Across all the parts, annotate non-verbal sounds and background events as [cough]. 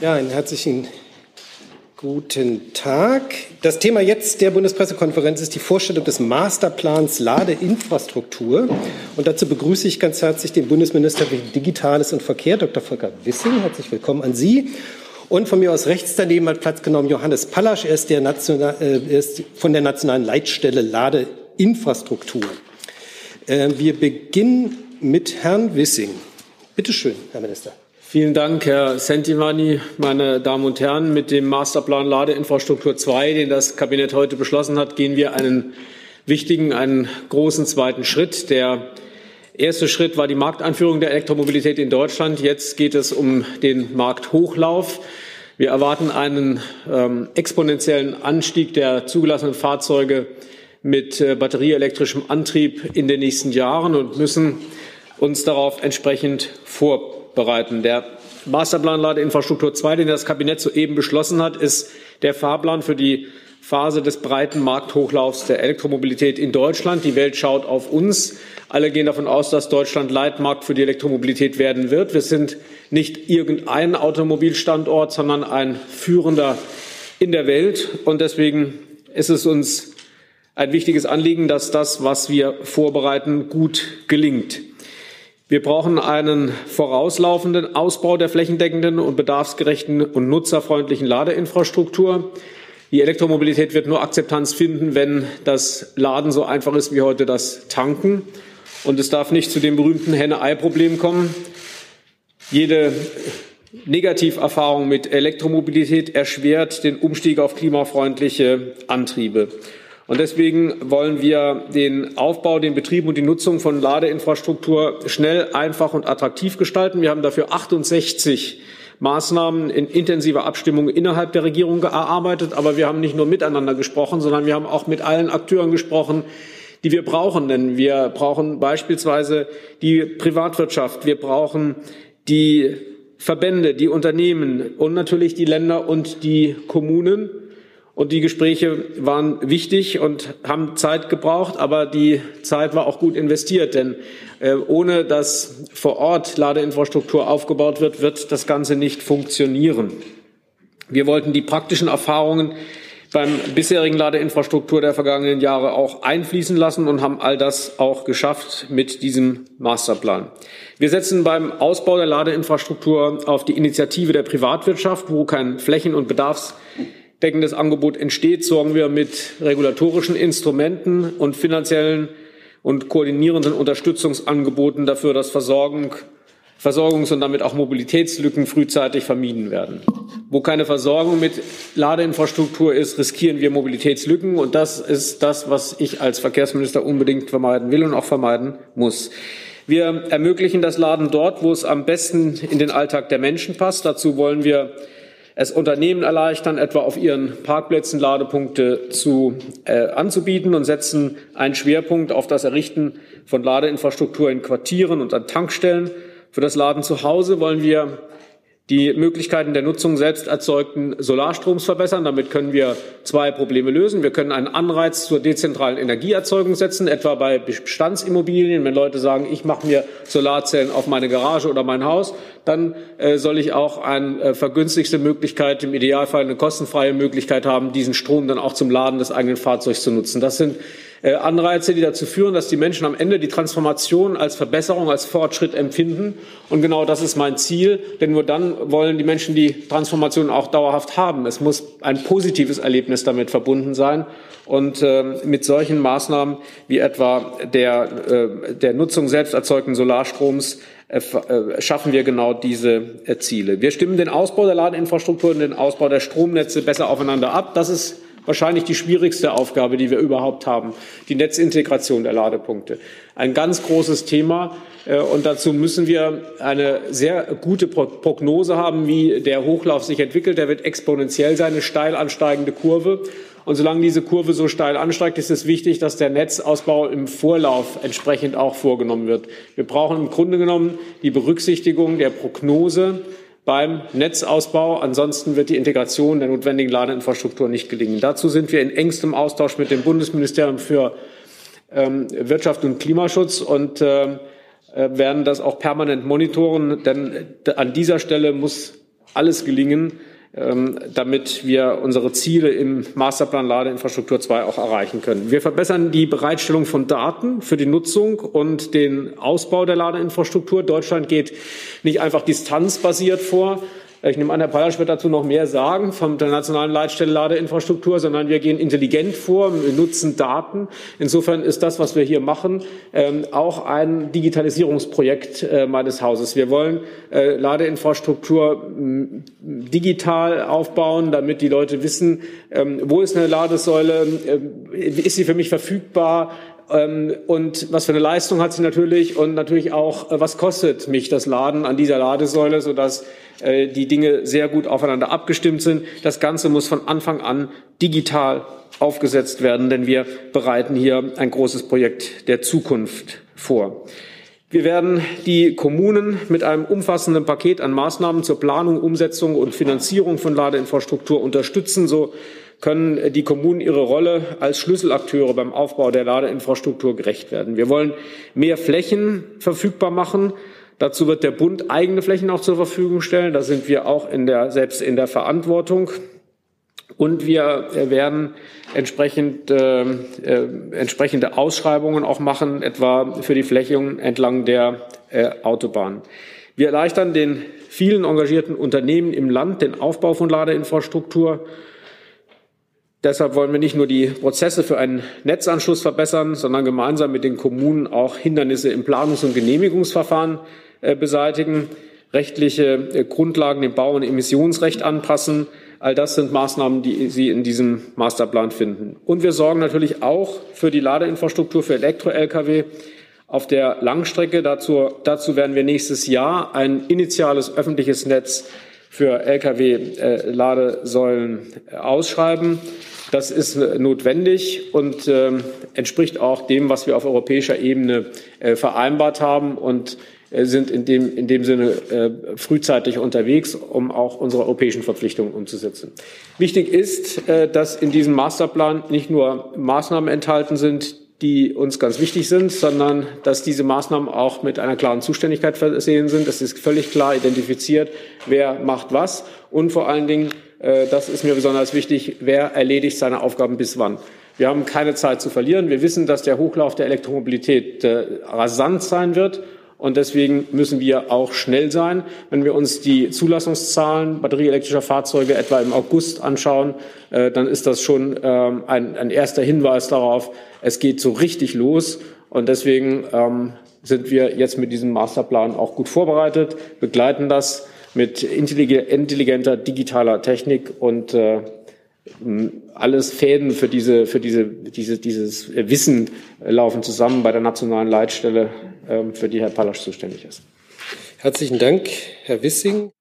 Ja, einen herzlichen guten Tag. Das Thema jetzt der Bundespressekonferenz ist die Vorstellung des Masterplans Ladeinfrastruktur. Und dazu begrüße ich ganz herzlich den Bundesminister für Digitales und Verkehr, Dr. Volker Wissing. Herzlich willkommen an Sie. Und von mir aus rechts daneben hat Platz genommen Johannes Pallasch. Er ist, der äh, er ist von der Nationalen Leitstelle Ladeinfrastruktur. Äh, wir beginnen mit Herrn Wissing. Bitte schön, Herr Minister. Vielen Dank, Herr Sentimani, meine Damen und Herren. Mit dem Masterplan Ladeinfrastruktur 2, den das Kabinett heute beschlossen hat, gehen wir einen wichtigen, einen großen zweiten Schritt. Der erste Schritt war die Markteinführung der Elektromobilität in Deutschland. Jetzt geht es um den Markthochlauf. Wir erwarten einen ähm, exponentiellen Anstieg der zugelassenen Fahrzeuge mit äh, batterieelektrischem Antrieb in den nächsten Jahren und müssen uns darauf entsprechend vorbereiten bereiten. Der Masterplan Ladeinfrastruktur 2, den das Kabinett soeben beschlossen hat, ist der Fahrplan für die Phase des breiten Markthochlaufs der Elektromobilität in Deutschland. Die Welt schaut auf uns. Alle gehen davon aus, dass Deutschland Leitmarkt für die Elektromobilität werden wird. Wir sind nicht irgendein Automobilstandort, sondern ein führender in der Welt. Und deswegen ist es uns ein wichtiges Anliegen, dass das, was wir vorbereiten, gut gelingt. Wir brauchen einen vorauslaufenden Ausbau der flächendeckenden und bedarfsgerechten und nutzerfreundlichen Ladeinfrastruktur. Die Elektromobilität wird nur Akzeptanz finden, wenn das Laden so einfach ist wie heute das Tanken. Und es darf nicht zu dem berühmten Henne-Ei-Problem kommen. Jede Negativerfahrung mit Elektromobilität erschwert den Umstieg auf klimafreundliche Antriebe. Und deswegen wollen wir den Aufbau, den Betrieb und die Nutzung von Ladeinfrastruktur schnell, einfach und attraktiv gestalten. Wir haben dafür 68 Maßnahmen in intensiver Abstimmung innerhalb der Regierung erarbeitet. Aber wir haben nicht nur miteinander gesprochen, sondern wir haben auch mit allen Akteuren gesprochen, die wir brauchen. Denn wir brauchen beispielsweise die Privatwirtschaft, wir brauchen die Verbände, die Unternehmen und natürlich die Länder und die Kommunen. Und die Gespräche waren wichtig und haben Zeit gebraucht, aber die Zeit war auch gut investiert, denn äh, ohne dass vor Ort Ladeinfrastruktur aufgebaut wird, wird das Ganze nicht funktionieren. Wir wollten die praktischen Erfahrungen beim bisherigen Ladeinfrastruktur der vergangenen Jahre auch einfließen lassen und haben all das auch geschafft mit diesem Masterplan. Wir setzen beim Ausbau der Ladeinfrastruktur auf die Initiative der Privatwirtschaft, wo kein Flächen- und Bedarfs deckendes Angebot entsteht, sorgen wir mit regulatorischen Instrumenten und finanziellen und koordinierenden Unterstützungsangeboten dafür, dass Versorgung, Versorgungs- und damit auch Mobilitätslücken frühzeitig vermieden werden. Wo keine Versorgung mit Ladeinfrastruktur ist, riskieren wir Mobilitätslücken. Und das ist das, was ich als Verkehrsminister unbedingt vermeiden will und auch vermeiden muss. Wir ermöglichen das Laden dort, wo es am besten in den Alltag der Menschen passt. Dazu wollen wir es Unternehmen erleichtern, etwa auf ihren Parkplätzen Ladepunkte zu, äh, anzubieten und setzen einen Schwerpunkt auf das Errichten von Ladeinfrastruktur in Quartieren und an Tankstellen. Für das Laden zu Hause wollen wir die Möglichkeiten der Nutzung selbst erzeugten Solarstroms verbessern. Damit können wir zwei Probleme lösen. Wir können einen Anreiz zur dezentralen Energieerzeugung setzen, etwa bei Bestandsimmobilien. Wenn Leute sagen, ich mache mir Solarzellen auf meine Garage oder mein Haus, dann äh, soll ich auch eine äh, vergünstigste Möglichkeit, im Idealfall eine kostenfreie Möglichkeit haben, diesen Strom dann auch zum Laden des eigenen Fahrzeugs zu nutzen. Das sind Anreize, die dazu führen, dass die Menschen am Ende die Transformation als Verbesserung, als Fortschritt empfinden. Und genau das ist mein Ziel, denn nur dann wollen die Menschen die Transformation auch dauerhaft haben. Es muss ein positives Erlebnis damit verbunden sein. Und äh, mit solchen Maßnahmen wie etwa der, äh, der Nutzung selbst erzeugten Solarstroms äh, äh schaffen wir genau diese äh, Ziele. Wir stimmen den Ausbau der Ladeinfrastruktur und den Ausbau der Stromnetze besser aufeinander ab. Das ist wahrscheinlich die schwierigste Aufgabe, die wir überhaupt haben, die Netzintegration der Ladepunkte. Ein ganz großes Thema. Äh, und dazu müssen wir eine sehr gute Prognose haben, wie der Hochlauf sich entwickelt. Der wird exponentiell sein, eine steil ansteigende Kurve. Und solange diese Kurve so steil ansteigt, ist es wichtig, dass der Netzausbau im Vorlauf entsprechend auch vorgenommen wird. Wir brauchen im Grunde genommen die Berücksichtigung der Prognose beim Netzausbau. Ansonsten wird die Integration der notwendigen Ladeinfrastruktur nicht gelingen. Dazu sind wir in engstem Austausch mit dem Bundesministerium für ähm, Wirtschaft und Klimaschutz und äh, werden das auch permanent monitoren, denn an dieser Stelle muss alles gelingen, ähm, damit wir unsere Ziele im Masterplan Ladeinfrastruktur 2 auch erreichen können. Wir verbessern die Bereitstellung von Daten für die Nutzung und den Ausbau der Ladeinfrastruktur. Deutschland geht nicht einfach distanzbasiert vor, ich nehme an, Herr Pallasch wird dazu noch mehr sagen von der nationalen Leitstelle Ladeinfrastruktur, sondern wir gehen intelligent vor, wir nutzen Daten. Insofern ist das, was wir hier machen, ähm, auch ein Digitalisierungsprojekt äh, meines Hauses. Wir wollen äh, Ladeinfrastruktur digital aufbauen, damit die Leute wissen, ähm, wo ist eine Ladesäule, äh, ist sie für mich verfügbar, ähm, und was für eine Leistung hat sie natürlich und natürlich auch, was kostet mich das Laden an dieser Ladesäule, sodass äh, die Dinge sehr gut aufeinander abgestimmt sind. Das Ganze muss von Anfang an digital aufgesetzt werden, denn wir bereiten hier ein großes Projekt der Zukunft vor. Wir werden die Kommunen mit einem umfassenden Paket an Maßnahmen zur Planung, Umsetzung und Finanzierung von Ladeinfrastruktur unterstützen. So können die Kommunen ihre Rolle als Schlüsselakteure beim Aufbau der Ladeinfrastruktur gerecht werden. Wir wollen mehr Flächen verfügbar machen, Dazu wird der Bund eigene Flächen auch zur Verfügung stellen. Da sind wir auch in der, selbst in der Verantwortung. Und wir werden entsprechend, äh, äh, entsprechende Ausschreibungen auch machen, etwa für die Flächen entlang der äh, Autobahn. Wir erleichtern den vielen engagierten Unternehmen im Land den Aufbau von Ladeinfrastruktur. Deshalb wollen wir nicht nur die Prozesse für einen Netzanschluss verbessern, sondern gemeinsam mit den Kommunen auch Hindernisse im Planungs- und Genehmigungsverfahren äh, beseitigen, rechtliche äh, Grundlagen dem Bau- und Emissionsrecht anpassen. All das sind Maßnahmen, die Sie in diesem Masterplan finden. Und wir sorgen natürlich auch für die Ladeinfrastruktur für Elektro-Lkw auf der Langstrecke. Dazu, dazu werden wir nächstes Jahr ein initiales öffentliches Netz für Lkw-Ladesäulen äh, ausschreiben. Das ist notwendig und äh, entspricht auch dem, was wir auf europäischer Ebene äh, vereinbart haben. Und äh, sind in dem, in dem Sinne äh, frühzeitig unterwegs, um auch unsere europäischen Verpflichtungen umzusetzen. Wichtig ist, äh, dass in diesem Masterplan nicht nur Maßnahmen enthalten sind, die uns ganz wichtig sind, sondern dass diese Maßnahmen auch mit einer klaren Zuständigkeit versehen sind. Es ist völlig klar identifiziert, wer macht was und vor allen Dingen, äh, das ist mir besonders wichtig, wer erledigt seine Aufgaben bis wann. Wir haben keine Zeit zu verlieren. Wir wissen, dass der Hochlauf der Elektromobilität äh, rasant sein wird. Und deswegen müssen wir auch schnell sein. Wenn wir uns die Zulassungszahlen batterieelektrischer Fahrzeuge etwa im August anschauen, äh, dann ist das schon ähm, ein, ein, erster Hinweis darauf, es geht so richtig los. Und deswegen ähm, sind wir jetzt mit diesem Masterplan auch gut vorbereitet, begleiten das mit intelligenter digitaler Technik und äh, alles Fäden für diese, für diese, diese, dieses Wissen laufen zusammen bei der nationalen Leitstelle, für die Herr Pallasch zuständig ist. Herzlichen Dank, Herr Wissing.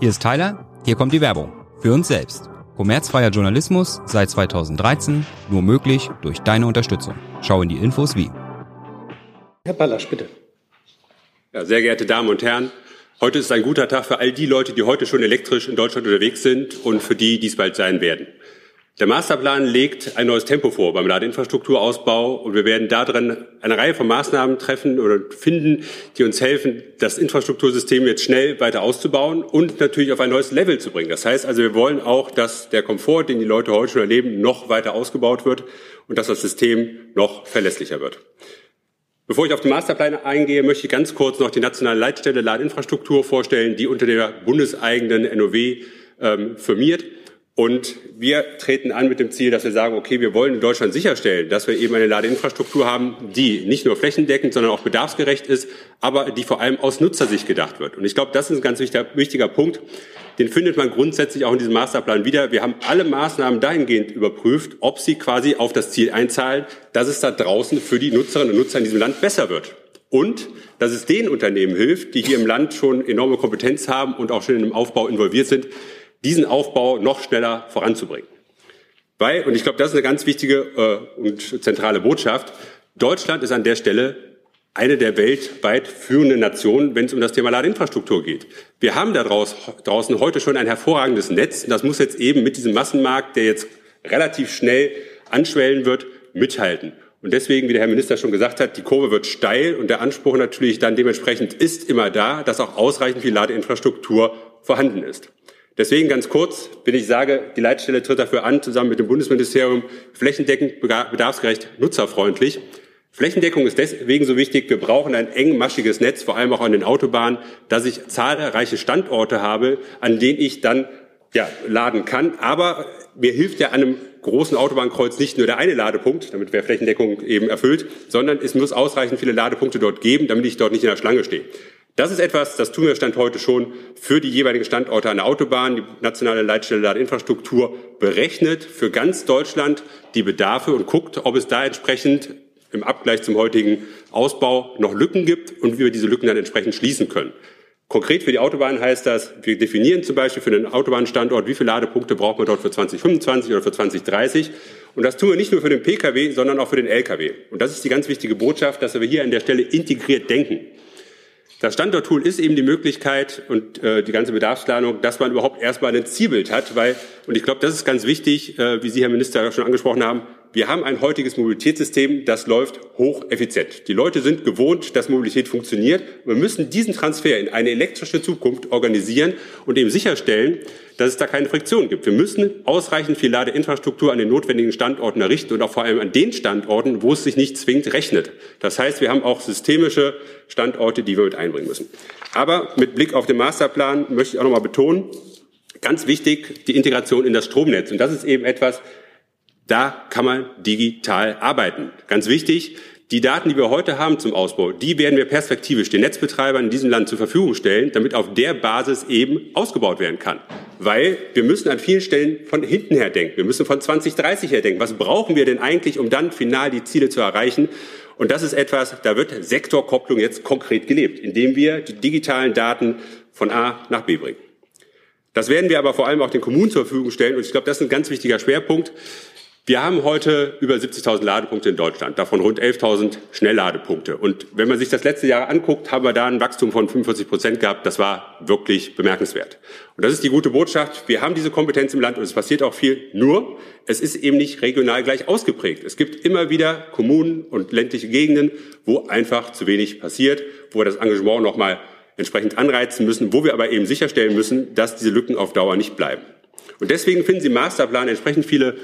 Hier ist Tyler, hier kommt die Werbung. Für uns selbst. Kommerzfreier Journalismus seit 2013, nur möglich durch deine Unterstützung. Schau in die Infos wie. Herr Pallasch, bitte. Ja, sehr geehrte Damen und Herren, Heute ist ein guter Tag für all die Leute, die heute schon elektrisch in Deutschland unterwegs sind und für die dies bald sein werden. Der Masterplan legt ein neues Tempo vor beim Ladeinfrastrukturausbau und wir werden darin eine Reihe von Maßnahmen treffen oder finden, die uns helfen, das Infrastruktursystem jetzt schnell weiter auszubauen und natürlich auf ein neues Level zu bringen. Das heißt also, wir wollen auch, dass der Komfort, den die Leute heute schon erleben, noch weiter ausgebaut wird und dass das System noch verlässlicher wird. Bevor ich auf den Masterplan eingehe, möchte ich ganz kurz noch die nationale Leitstelle Ladinfrastruktur vorstellen, die unter der bundeseigenen NOW ähm, firmiert. Und wir treten an mit dem Ziel, dass wir sagen, okay, wir wollen in Deutschland sicherstellen, dass wir eben eine Ladeinfrastruktur haben, die nicht nur flächendeckend, sondern auch bedarfsgerecht ist, aber die vor allem aus Nutzersicht gedacht wird. Und ich glaube, das ist ein ganz wichtiger, wichtiger Punkt. Den findet man grundsätzlich auch in diesem Masterplan wieder. Wir haben alle Maßnahmen dahingehend überprüft, ob sie quasi auf das Ziel einzahlen, dass es da draußen für die Nutzerinnen und Nutzer in diesem Land besser wird. Und dass es den Unternehmen hilft, die hier im Land schon enorme Kompetenz haben und auch schon im Aufbau involviert sind, diesen Aufbau noch schneller voranzubringen. Weil, und ich glaube, das ist eine ganz wichtige äh, und zentrale Botschaft, Deutschland ist an der Stelle eine der weltweit führenden Nationen, wenn es um das Thema Ladeinfrastruktur geht. Wir haben da draußen heute schon ein hervorragendes Netz. Und das muss jetzt eben mit diesem Massenmarkt, der jetzt relativ schnell anschwellen wird, mithalten. Und deswegen, wie der Herr Minister schon gesagt hat, die Kurve wird steil und der Anspruch natürlich dann dementsprechend ist immer da, dass auch ausreichend viel Ladeinfrastruktur vorhanden ist. Deswegen ganz kurz, wenn ich sage, die Leitstelle tritt dafür an, zusammen mit dem Bundesministerium flächendeckend, bedarfsgerecht, nutzerfreundlich. Flächendeckung ist deswegen so wichtig. Wir brauchen ein engmaschiges Netz, vor allem auch an den Autobahnen, dass ich zahlreiche Standorte habe, an denen ich dann ja, laden kann. Aber mir hilft ja an einem großen Autobahnkreuz nicht nur der eine Ladepunkt, damit wäre Flächendeckung eben erfüllt, sondern es muss ausreichend viele Ladepunkte dort geben, damit ich dort nicht in der Schlange stehe. Das ist etwas, das tun wir Stand heute schon für die jeweiligen Standorte an der Autobahn. Die nationale Leitstelle Ladeinfrastruktur berechnet für ganz Deutschland die Bedarfe und guckt, ob es da entsprechend im Abgleich zum heutigen Ausbau noch Lücken gibt und wie wir diese Lücken dann entsprechend schließen können. Konkret für die Autobahn heißt das, wir definieren zum Beispiel für den Autobahnstandort, wie viele Ladepunkte braucht man dort für 2025 oder für 2030. Und das tun wir nicht nur für den Pkw, sondern auch für den Lkw. Und das ist die ganz wichtige Botschaft, dass wir hier an der Stelle integriert denken. Das Standorttool ist eben die Möglichkeit und äh, die ganze Bedarfsplanung, dass man überhaupt erstmal ein Zielbild hat, weil, und ich glaube, das ist ganz wichtig, äh, wie Sie, Herr Minister, schon angesprochen haben, wir haben ein heutiges Mobilitätssystem, das läuft hocheffizient. Die Leute sind gewohnt, dass Mobilität funktioniert. Wir müssen diesen Transfer in eine elektrische Zukunft organisieren und eben sicherstellen, dass es da keine Friktion gibt. Wir müssen ausreichend viel Ladeinfrastruktur an den notwendigen Standorten errichten und auch vor allem an den Standorten, wo es sich nicht zwingend rechnet. Das heißt, wir haben auch systemische Standorte, die wir mit einbringen müssen. Aber mit Blick auf den Masterplan möchte ich auch noch mal betonen, ganz wichtig, die Integration in das Stromnetz. Und das ist eben etwas, da kann man digital arbeiten. Ganz wichtig, die Daten, die wir heute haben zum Ausbau, die werden wir perspektivisch den Netzbetreibern in diesem Land zur Verfügung stellen, damit auf der Basis eben ausgebaut werden kann. Weil wir müssen an vielen Stellen von hinten her denken. Wir müssen von 2030 her denken. Was brauchen wir denn eigentlich, um dann final die Ziele zu erreichen? Und das ist etwas, da wird Sektorkopplung jetzt konkret gelebt, indem wir die digitalen Daten von A nach B bringen. Das werden wir aber vor allem auch den Kommunen zur Verfügung stellen. Und ich glaube, das ist ein ganz wichtiger Schwerpunkt. Wir haben heute über 70.000 Ladepunkte in Deutschland, davon rund 11.000 Schnellladepunkte. Und wenn man sich das letzte Jahr anguckt, haben wir da ein Wachstum von 45 Prozent gehabt. Das war wirklich bemerkenswert. Und das ist die gute Botschaft. Wir haben diese Kompetenz im Land und es passiert auch viel. Nur, es ist eben nicht regional gleich ausgeprägt. Es gibt immer wieder Kommunen und ländliche Gegenden, wo einfach zu wenig passiert, wo wir das Engagement nochmal entsprechend anreizen müssen, wo wir aber eben sicherstellen müssen, dass diese Lücken auf Dauer nicht bleiben. Und deswegen finden Sie im Masterplan entsprechend viele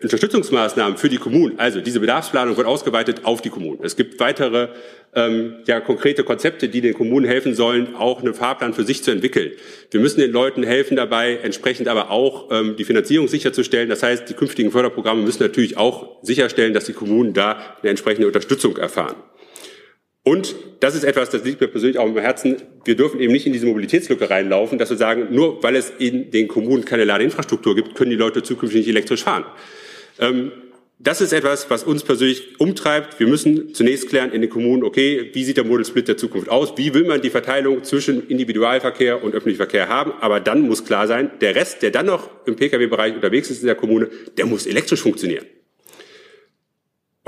Unterstützungsmaßnahmen für die Kommunen, also diese Bedarfsplanung wird ausgeweitet auf die Kommunen. Es gibt weitere ähm, ja, konkrete Konzepte, die den Kommunen helfen sollen, auch einen Fahrplan für sich zu entwickeln. Wir müssen den Leuten helfen dabei, entsprechend aber auch ähm, die Finanzierung sicherzustellen. Das heißt, die künftigen Förderprogramme müssen natürlich auch sicherstellen, dass die Kommunen da eine entsprechende Unterstützung erfahren. Und das ist etwas, das liegt mir persönlich auch im Herzen. Wir dürfen eben nicht in diese Mobilitätslücke reinlaufen, dass wir sagen, nur weil es in den Kommunen keine Ladeinfrastruktur gibt, können die Leute zukünftig nicht elektrisch fahren. Ähm, das ist etwas, was uns persönlich umtreibt. Wir müssen zunächst klären in den Kommunen, okay, wie sieht der Model Split der Zukunft aus? Wie will man die Verteilung zwischen Individualverkehr und öffentlichem Verkehr haben? Aber dann muss klar sein, der Rest, der dann noch im Pkw-Bereich unterwegs ist in der Kommune, der muss elektrisch funktionieren.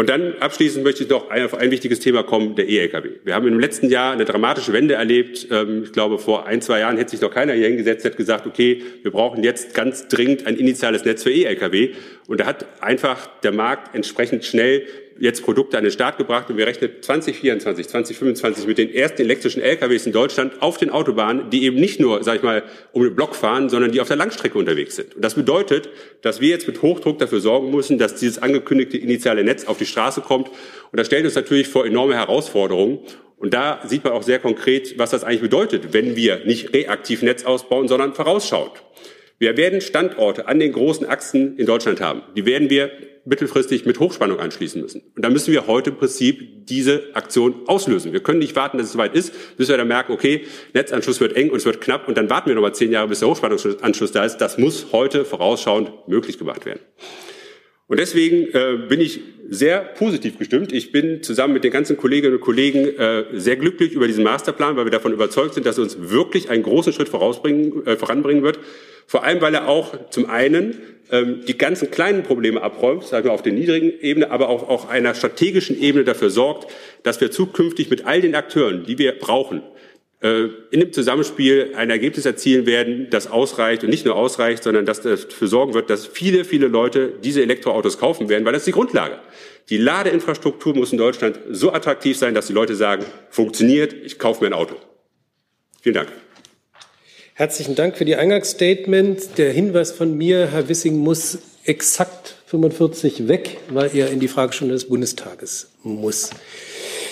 Und dann abschließend möchte ich noch auf ein wichtiges Thema kommen, der E-Lkw. Wir haben im letzten Jahr eine dramatische Wende erlebt. Ähm, ich glaube, vor ein, zwei Jahren hätte sich noch keiner hier hingesetzt, hätte gesagt, okay, wir brauchen jetzt ganz dringend ein initiales Netz für E-Lkw. Und da hat einfach der Markt entsprechend schnell jetzt Produkte an den Start gebracht und wir rechnen 2024, 2025 mit den ersten elektrischen LKWs in Deutschland auf den Autobahnen, die eben nicht nur, sag ich mal, um den Block fahren, sondern die auf der Langstrecke unterwegs sind. Und das bedeutet, dass wir jetzt mit Hochdruck dafür sorgen müssen, dass dieses angekündigte initiale Netz auf die Straße kommt. Und das stellt uns natürlich vor enorme Herausforderungen. Und da sieht man auch sehr konkret, was das eigentlich bedeutet, wenn wir nicht reaktiv Netz ausbauen, sondern vorausschauend. Wir werden Standorte an den großen Achsen in Deutschland haben. Die werden wir mittelfristig mit Hochspannung anschließen müssen. Und da müssen wir heute im Prinzip diese Aktion auslösen. Wir können nicht warten, dass es soweit ist, bis wir dann merken, okay, Netzanschluss wird eng und es wird knapp und dann warten wir nochmal zehn Jahre, bis der Hochspannungsanschluss da ist. Das muss heute vorausschauend möglich gemacht werden. Und deswegen äh, bin ich sehr positiv gestimmt. Ich bin zusammen mit den ganzen Kolleginnen und Kollegen äh, sehr glücklich über diesen Masterplan, weil wir davon überzeugt sind, dass er uns wirklich einen großen Schritt vorausbringen, äh, voranbringen wird. Vor allem, weil er auch zum einen ähm, die ganzen kleinen Probleme abräumt, sagen wir auf der niedrigen Ebene, aber auch auf einer strategischen Ebene dafür sorgt, dass wir zukünftig mit all den Akteuren, die wir brauchen, äh, in dem Zusammenspiel ein Ergebnis erzielen werden, das ausreicht und nicht nur ausreicht, sondern das dafür sorgen wird, dass viele, viele Leute diese Elektroautos kaufen werden, weil das ist die Grundlage. Die Ladeinfrastruktur muss in Deutschland so attraktiv sein, dass die Leute sagen, funktioniert, ich kaufe mir ein Auto. Vielen Dank. Herzlichen Dank für die Eingangsstatement. Der Hinweis von mir, Herr Wissing, muss exakt 45 weg, weil er in die Fragestunde des Bundestages muss.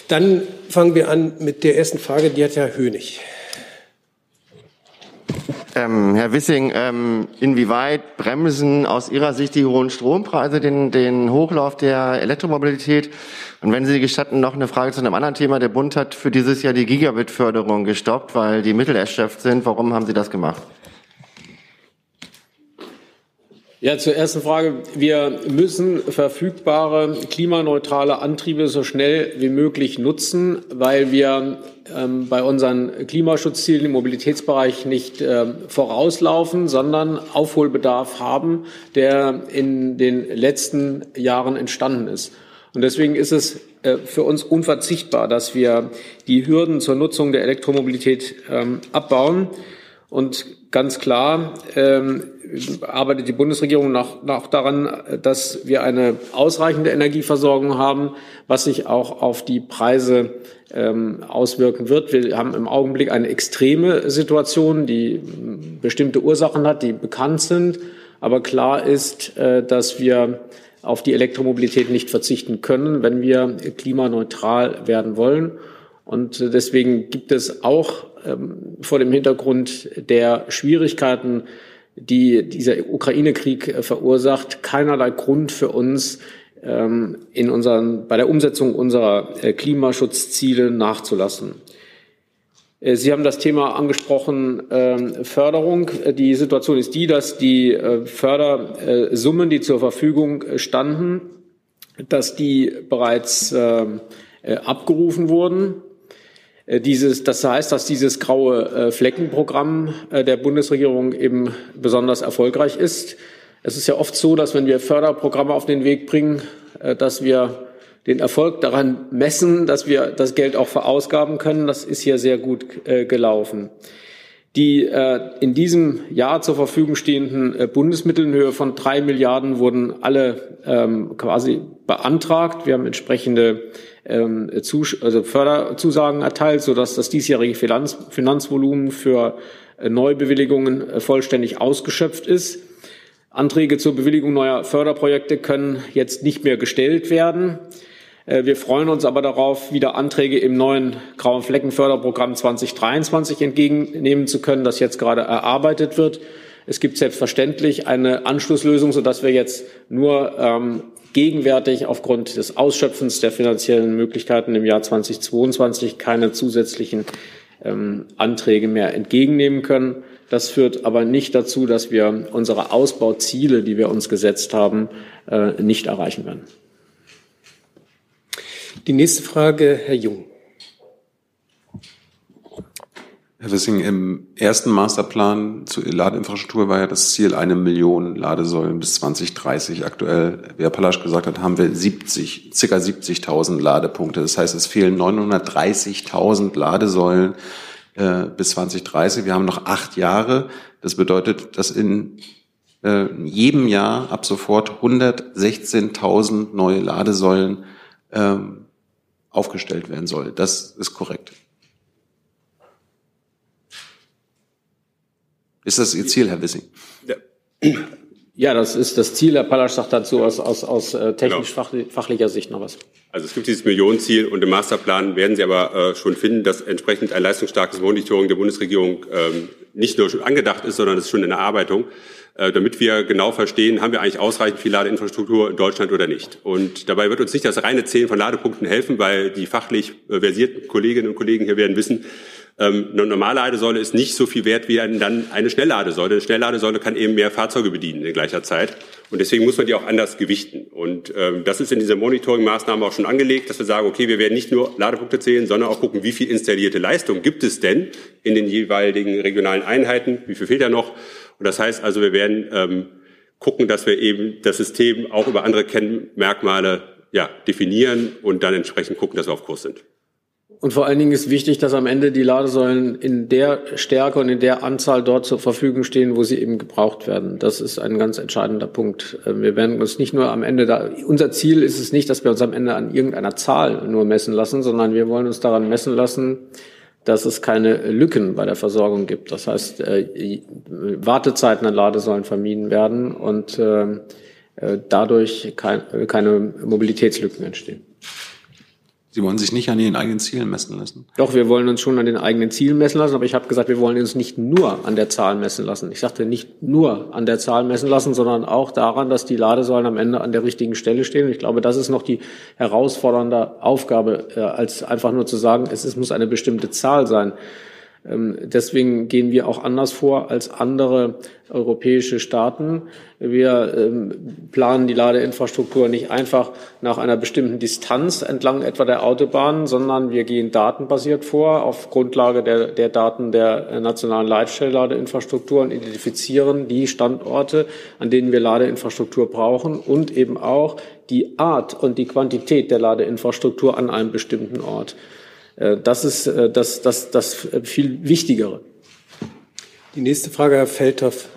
Dann fangen wir an mit der ersten Frage, die hat Herr Hönig. Ähm, Herr Wissing, ähm, inwieweit bremsen aus Ihrer Sicht die hohen Strompreise den, den Hochlauf der Elektromobilität? Und wenn Sie gestatten, noch eine Frage zu einem anderen Thema. Der Bund hat für dieses Jahr die Gigabit-Förderung gestoppt, weil die Mittel erschöpft sind. Warum haben Sie das gemacht? Ja, zur ersten Frage. Wir müssen verfügbare klimaneutrale Antriebe so schnell wie möglich nutzen, weil wir ähm, bei unseren Klimaschutzzielen im Mobilitätsbereich nicht ähm, vorauslaufen, sondern Aufholbedarf haben, der in den letzten Jahren entstanden ist. Und deswegen ist es äh, für uns unverzichtbar, dass wir die Hürden zur Nutzung der Elektromobilität ähm, abbauen. Und ganz klar ähm, arbeitet die Bundesregierung noch, daran, dass wir eine ausreichende Energieversorgung haben, was sich auch auf die Preise ähm, auswirken wird. Wir haben im Augenblick eine extreme Situation, die bestimmte Ursachen hat, die bekannt sind. Aber klar ist, äh, dass wir auf die Elektromobilität nicht verzichten können, wenn wir klimaneutral werden wollen. Und deswegen gibt es auch ähm, vor dem Hintergrund der Schwierigkeiten, die dieser Ukraine-Krieg äh, verursacht, keinerlei Grund für uns, ähm, in unseren, bei der Umsetzung unserer äh, Klimaschutzziele nachzulassen. Äh, Sie haben das Thema angesprochen, ähm, Förderung. Die Situation ist die, dass die Fördersummen, die zur Verfügung standen, dass die bereits abgerufen wurden. Äh, dieses, das heißt, dass dieses graue äh, Fleckenprogramm äh, der Bundesregierung eben besonders erfolgreich ist. Es ist ja oft so, dass wenn wir Förderprogramme auf den Weg bringen, dass wir den Erfolg daran messen, dass wir das Geld auch verausgaben können. Das ist hier sehr gut gelaufen. Die in diesem Jahr zur Verfügung stehenden Bundesmittel in Höhe von drei Milliarden wurden alle ähm, quasi beantragt. Wir haben entsprechende ähm, also Förderzusagen erteilt, sodass das diesjährige Finanz Finanzvolumen für äh, Neubewilligungen äh, vollständig ausgeschöpft ist. Anträge zur Bewilligung neuer Förderprojekte können jetzt nicht mehr gestellt werden. Äh, wir freuen uns aber darauf, wieder Anträge im neuen Grauen Flecken Förderprogramm 2023 entgegennehmen zu können, das jetzt gerade erarbeitet wird. Es gibt selbstverständlich eine Anschlusslösung, sodass wir jetzt nur ähm, gegenwärtig aufgrund des Ausschöpfens der finanziellen Möglichkeiten im Jahr 2022 keine zusätzlichen ähm, Anträge mehr entgegennehmen können. Das führt aber nicht dazu, dass wir unsere Ausbauziele, die wir uns gesetzt haben, äh, nicht erreichen werden. Die nächste Frage, Herr Jung. Herr Wissing, im ersten Masterplan zur Ladeinfrastruktur war ja das Ziel eine Million Ladesäulen bis 2030. Aktuell, wie Herr Palasch gesagt hat, haben wir 70, circa 70.000 Ladepunkte. Das heißt, es fehlen 930.000 Ladesäulen äh, bis 2030. Wir haben noch acht Jahre. Das bedeutet, dass in äh, jedem Jahr ab sofort 116.000 neue Ladesäulen äh, aufgestellt werden soll. Das ist korrekt. Ist das Ihr Ziel, Herr Wissing? Ja. Ja, das ist das Ziel. Herr Palasch sagt dazu aus, aus, aus äh, technisch-fachlicher genau. Sicht noch was. Also es gibt dieses Millionenziel und im Masterplan werden Sie aber äh, schon finden, dass entsprechend ein leistungsstarkes Monitoring der Bundesregierung ähm, nicht nur schon angedacht ist, sondern es ist schon in der Arbeitung, äh, damit wir genau verstehen, haben wir eigentlich ausreichend viel Ladeinfrastruktur in Deutschland oder nicht. Und dabei wird uns nicht das reine Zählen von Ladepunkten helfen, weil die fachlich äh, versierten Kolleginnen und Kollegen hier werden wissen, ähm, eine normale Ladesäule ist nicht so viel wert wie dann eine Schnellladesäule. Eine Schnellladesäule kann eben mehr Fahrzeuge bedienen in gleicher Zeit. Und deswegen muss man die auch anders gewichten. Und ähm, das ist in dieser Monitoring-Maßnahme auch schon angelegt, dass wir sagen, okay, wir werden nicht nur Ladepunkte zählen, sondern auch gucken, wie viel installierte Leistung gibt es denn in den jeweiligen regionalen Einheiten, wie viel fehlt da noch. Und das heißt also, wir werden ähm, gucken, dass wir eben das System auch über andere Kennmerkmale ja, definieren und dann entsprechend gucken, dass wir auf Kurs sind. Und vor allen Dingen ist wichtig, dass am Ende die Ladesäulen in der Stärke und in der Anzahl dort zur Verfügung stehen, wo sie eben gebraucht werden. Das ist ein ganz entscheidender Punkt. Äh, wir werden uns nicht nur am Ende da, unser Ziel ist es nicht, dass wir uns am Ende an irgendeiner Zahl nur messen lassen, sondern wir wollen uns daran messen lassen, dass es keine Lücken bei der Versorgung gibt. Das heißt, äh, Wartezeiten an Ladesäulen vermieden werden und äh, dadurch keine Mobilitätslücken entstehen. Sie wollen sich nicht an Ihren eigenen Zielen messen lassen. Doch, wir wollen uns schon an den eigenen Zielen messen lassen, aber ich habe gesagt, wir wollen uns nicht nur an der Zahl messen lassen. Ich sagte nicht nur an der Zahl messen lassen, sondern auch daran, dass die Ladesäulen am Ende an der richtigen Stelle stehen. Und ich glaube, das ist noch die herausfordernde Aufgabe, äh, als einfach nur zu sagen, es, es muss eine bestimmte Zahl sein. Ähm, deswegen gehen wir auch anders vor als andere europäische Staaten. Wir ähm, planen die Ladeinfrastruktur nicht einfach nach einer bestimmten Distanz entlang etwa der Autobahn, sondern wir gehen datenbasiert vor auf Grundlage der, der Daten der nationalen Leitstellladeinfrastruktur und identifizieren die Standorte, an denen wir Ladeinfrastruktur brauchen und eben auch die Art und die Quantität der Ladeinfrastruktur an einem bestimmten Ort. Äh, das ist äh, das, das, das viel Wichtigere. Die nächste Frage, Herr Feldhoff.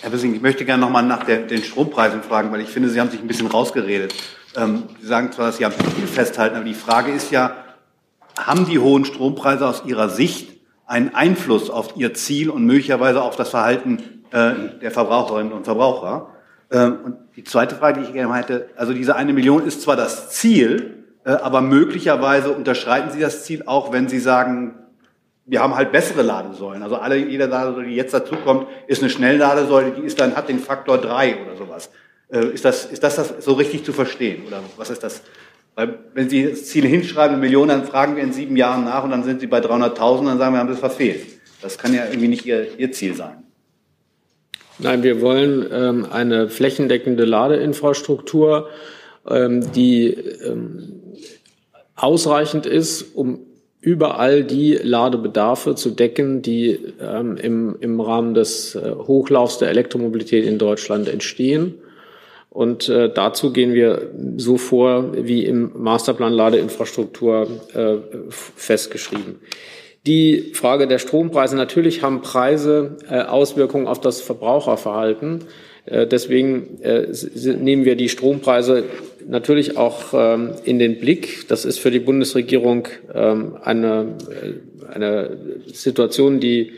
Herr Wissing, ich möchte gerne noch mal nach der, den Strompreisen fragen, weil ich finde, Sie haben sich ein bisschen rausgeredet. Ähm, Sie sagen zwar, dass Sie am Ziel festhalten, aber die Frage ist ja, haben die hohen Strompreise aus Ihrer Sicht einen Einfluss auf Ihr Ziel und möglicherweise auf das Verhalten äh, der Verbraucherinnen und Verbraucher? Ähm, und die zweite Frage, die ich gerne hätte, also diese eine Million ist zwar das Ziel, äh, aber möglicherweise unterschreiten Sie das Ziel auch, wenn Sie sagen, wir haben halt bessere Ladesäulen. Also alle, jede Ladesäule, die jetzt dazukommt, ist eine Schnellladesäule, die ist dann, hat den Faktor drei oder sowas. Äh, ist das, ist das, das so richtig zu verstehen? Oder was ist das? Weil, wenn Sie das Ziel hinschreiben, eine Million, dann fragen wir in sieben Jahren nach und dann sind Sie bei 300.000, dann sagen wir, haben Sie verfehlt. Das kann ja irgendwie nicht Ihr, Ihr Ziel sein. Nein, wir wollen ähm, eine flächendeckende Ladeinfrastruktur, ähm, die ähm, ausreichend ist, um überall die Ladebedarfe zu decken, die ähm, im, im Rahmen des äh, Hochlaufs der Elektromobilität in Deutschland entstehen. Und äh, dazu gehen wir so vor, wie im Masterplan Ladeinfrastruktur äh, festgeschrieben. Die Frage der Strompreise. Natürlich haben Preise äh, Auswirkungen auf das Verbraucherverhalten. Äh, deswegen äh, nehmen wir die Strompreise natürlich auch ähm, in den Blick. Das ist für die Bundesregierung ähm, eine, eine Situation, die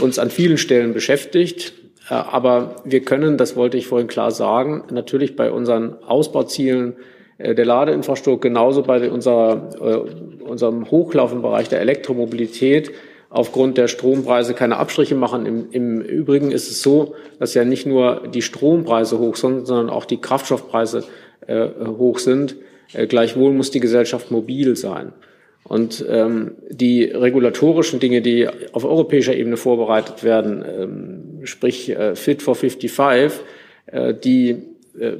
uns an vielen Stellen beschäftigt. Aber wir können, das wollte ich vorhin klar sagen, natürlich bei unseren Ausbauzielen der Ladeinfrastruktur, genauso bei unserer, äh, unserem Hochlaufenbereich der Elektromobilität aufgrund der Strompreise keine Abstriche machen. Im, Im, Übrigen ist es so, dass ja nicht nur die Strompreise hoch sind, sondern auch die Kraftstoffpreise äh, hoch sind. Äh, gleichwohl muss die Gesellschaft mobil sein. Und ähm, die regulatorischen Dinge, die auf europäischer Ebene vorbereitet werden, ähm, sprich äh, Fit for 55, äh, die äh,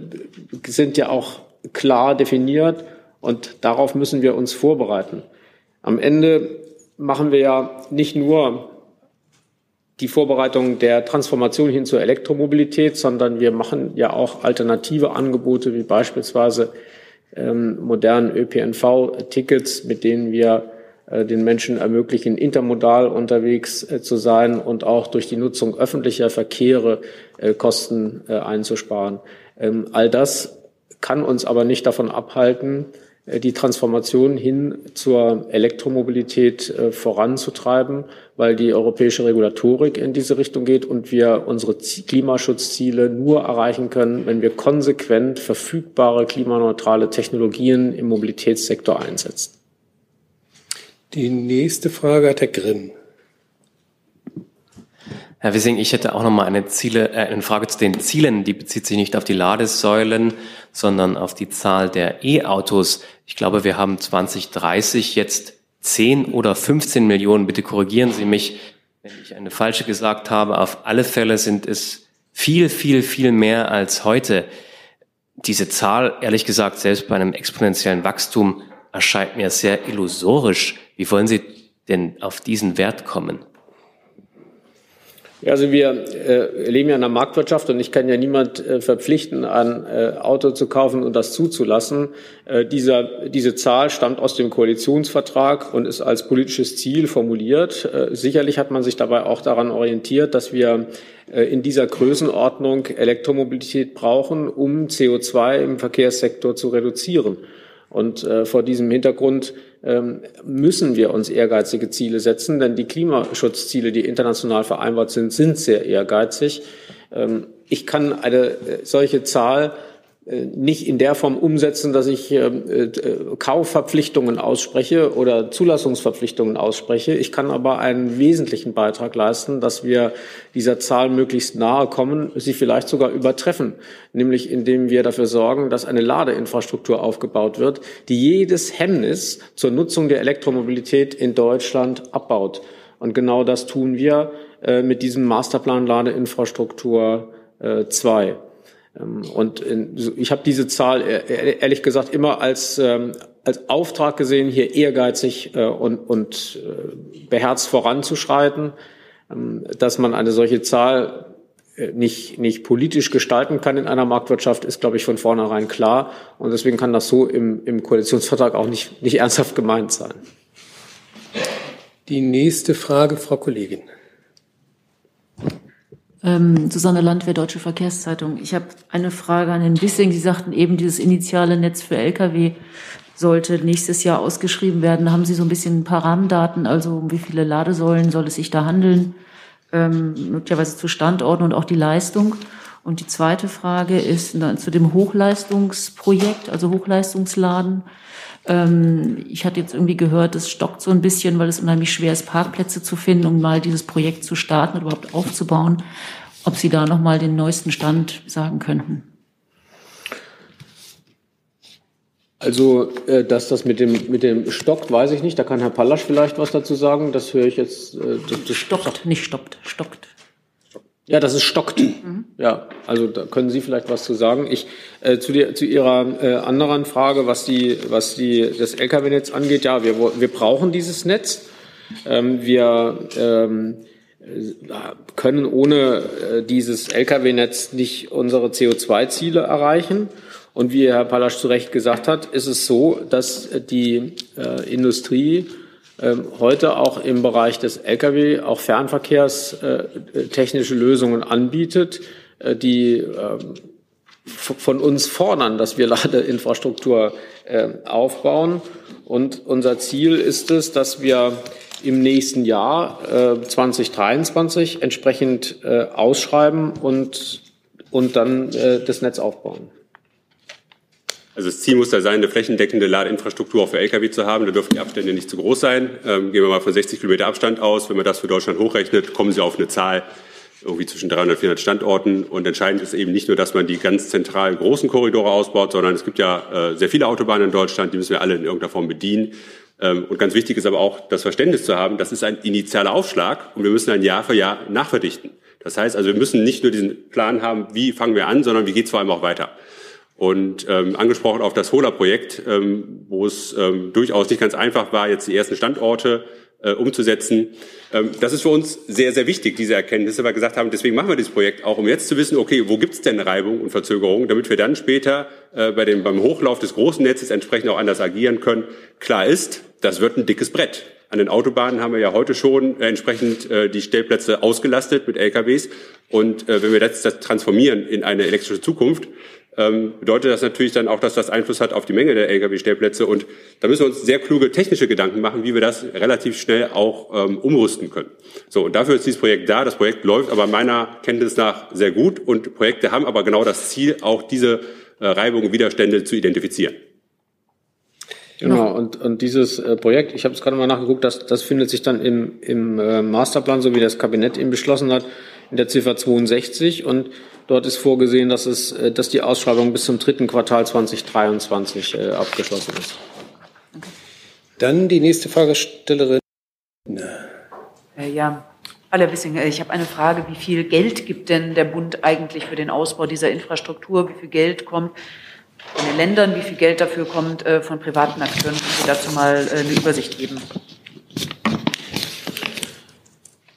sind ja auch klar definiert und darauf müssen wir uns vorbereiten. Am Ende machen wir ja nicht nur die Vorbereitung der Transformation hin zur Elektromobilität, sondern wir machen ja auch alternative Angebote wie beispielsweise ähm, modernen ÖPNV-Tickets, mit denen wir äh, den Menschen ermöglichen, intermodal unterwegs äh, zu sein und auch durch die Nutzung öffentlicher Verkehre äh, Kosten einzusparen. Ähm, all das kann uns aber nicht davon abhalten, äh, die Transformation hin zur Elektromobilität äh, voranzutreiben, weil die europäische Regulatorik in diese Richtung geht und wir unsere Klimaschutzziele nur erreichen können, wenn wir konsequent verfügbare klimaneutrale Technologien im Mobilitätssektor einsetzen. Die nächste Frage hat Herr Grimm. Herr Wissing, ich hätte auch noch mal eine, Ziele, äh, eine Frage zu den Zielen. Die bezieht sich nicht auf die Ladesäulen, sondern auf die Zahl der E-Autos. Ich glaube, wir haben 2030 jetzt 10 oder 15 Millionen. Bitte korrigieren Sie mich, wenn ich eine falsche gesagt habe. Auf alle Fälle sind es viel, viel, viel mehr als heute. Diese Zahl, ehrlich gesagt, selbst bei einem exponentiellen Wachstum erscheint mir sehr illusorisch. Wie wollen Sie denn auf diesen Wert kommen? Also wir äh, leben ja in einer Marktwirtschaft und ich kann ja niemand äh, verpflichten, ein äh, Auto zu kaufen und das zuzulassen. Äh, dieser, diese Zahl stammt aus dem Koalitionsvertrag und ist als politisches Ziel formuliert. Äh, sicherlich hat man sich dabei auch daran orientiert, dass wir äh, in dieser Größenordnung Elektromobilität brauchen, um CO2 im Verkehrssektor zu reduzieren. Und äh, vor diesem Hintergrund müssen wir uns ehrgeizige Ziele setzen, denn die Klimaschutzziele, die international vereinbart sind, sind sehr ehrgeizig. Ähm, ich kann eine äh, solche Zahl nicht in der Form umsetzen, dass ich ähm, äh, Kaufverpflichtungen ausspreche oder Zulassungsverpflichtungen ausspreche. Ich kann aber einen wesentlichen Beitrag leisten, dass wir dieser Zahl möglichst nahe kommen, sie vielleicht sogar übertreffen, nämlich indem wir dafür sorgen, dass eine Ladeinfrastruktur aufgebaut wird, die jedes Hemmnis zur Nutzung der Elektromobilität in Deutschland abbaut. Und genau das tun wir äh, mit diesem Masterplan Ladeinfrastruktur 2. Ähm, und ich habe diese Zahl ehrlich gesagt immer als, ähm, als Auftrag gesehen, hier ehrgeizig äh, und, und äh, beherzt voranzuschreiten. Ähm, dass man eine solche Zahl äh, nicht, nicht politisch gestalten kann in einer Marktwirtschaft, ist, glaube ich, von vornherein klar. Und deswegen kann das so im, im Koalitionsvertrag auch nicht, nicht [laughs] ernsthaft gemeint sein. Die nächste Frage, Frau Kollegin. Ähm, Susanne Landwehr, Deutsche Verkehrszeitung. Ich habe eine Frage an Herrn Wissing. Sie sagten eben, dieses initiale Netz für Lkw sollte nächstes Jahr ausgeschrieben werden. Haben Sie so ein bisschen ein paar Rahmendaten, also um wie viele Ladesäulen soll es sich da handeln, ähm, möglicherweise zu Standorten und auch die Leistung? Und die zweite Frage ist zu dem Hochleistungsprojekt, also Hochleistungsladen. Ähm, ich hatte jetzt irgendwie gehört, es stockt so ein bisschen, weil es unheimlich schwer ist, Parkplätze zu finden, um mal dieses Projekt zu starten oder überhaupt aufzubauen. Ob Sie da noch mal den neuesten Stand sagen könnten? Also, äh, dass das mit dem, mit dem stockt, weiß ich nicht. Da kann Herr Pallasch vielleicht was dazu sagen. Das höre ich jetzt. Äh, das, das stockt, nicht stoppt, stockt. Ja, das ist stockt. Mhm. Ja, also da können Sie vielleicht was zu sagen. Ich äh, zu, die, zu Ihrer äh, anderen Frage, was die, was die das LKW-Netz angeht. Ja, wir, wir brauchen dieses Netz. Ähm, wir ähm, können ohne äh, dieses Lkw-Netz nicht unsere CO2-Ziele erreichen. Und wie Herr Pallasch zu Recht gesagt hat, ist es so, dass die äh, Industrie äh, heute auch im Bereich des Lkw, auch Fernverkehrs, äh, technische Lösungen anbietet, äh, die ähm, von uns fordern, dass wir [laughs] Ladeinfrastruktur äh, aufbauen. Und unser Ziel ist es, dass wir im nächsten Jahr äh, 2023 entsprechend äh, ausschreiben und, und dann das Netz aufbauen. Also das Ziel muss da sein, eine flächendeckende Ladeinfrastruktur auch für Lkw zu haben. Da dürfen die Abstände nicht zu groß sein. Ähm, gehen wir mal von 60 Kilometer Abstand aus. Wenn man das für Deutschland hochrechnet, kommen Sie auf eine Zahl irgendwie zwischen 300 und 400 Standorten. Und entscheidend ist eben nicht nur, dass man die ganz zentral großen Korridore ausbaut, sondern es gibt ja äh, sehr viele Autobahnen in Deutschland, die müssen wir alle in irgendeiner Form bedienen. Ähm, und ganz wichtig ist aber auch das Verständnis zu haben, das ist ein initialer Aufschlag und wir müssen ein Jahr für Jahr nachverdichten. Das heißt also, wir müssen nicht nur diesen Plan haben, wie fangen wir an, sondern wie geht es vor allem auch weiter. Und ähm, angesprochen auf das Hola-Projekt, ähm, wo es ähm, durchaus nicht ganz einfach war, jetzt die ersten Standorte äh, umzusetzen. Ähm, das ist für uns sehr, sehr wichtig, diese Erkenntnisse, weil wir gesagt haben, deswegen machen wir dieses Projekt auch, um jetzt zu wissen, okay, wo gibt es denn Reibung und Verzögerung, damit wir dann später äh, bei dem, beim Hochlauf des großen Netzes entsprechend auch anders agieren können. Klar ist, das wird ein dickes Brett. An den Autobahnen haben wir ja heute schon äh, entsprechend äh, die Stellplätze ausgelastet mit LKWs. Und äh, wenn wir das, das transformieren in eine elektrische Zukunft, ähm, bedeutet das natürlich dann auch, dass das Einfluss hat auf die Menge der Lkw-Stellplätze. Und da müssen wir uns sehr kluge technische Gedanken machen, wie wir das relativ schnell auch ähm, umrüsten können. So, und dafür ist dieses Projekt da. Das Projekt läuft aber meiner Kenntnis nach sehr gut. Und Projekte haben aber genau das Ziel, auch diese äh, Reibungen, Widerstände zu identifizieren. Genau, und, und dieses äh, Projekt, ich habe es gerade mal nachgeguckt, das, das findet sich dann im, im äh, Masterplan, so wie das Kabinett ihn beschlossen hat, in der Ziffer 62 und dort ist vorgesehen, dass, es, äh, dass die Ausschreibung bis zum dritten Quartal 2023 äh, abgeschlossen ist. Dann die nächste Fragestellerin. Äh, ja, Herr Wissing, ich habe eine Frage. Wie viel Geld gibt denn der Bund eigentlich für den Ausbau dieser Infrastruktur? Wie viel Geld kommt von den Ländern, wie viel Geld dafür kommt äh, von privaten Akteuren. Können Sie dazu mal äh, eine Übersicht geben?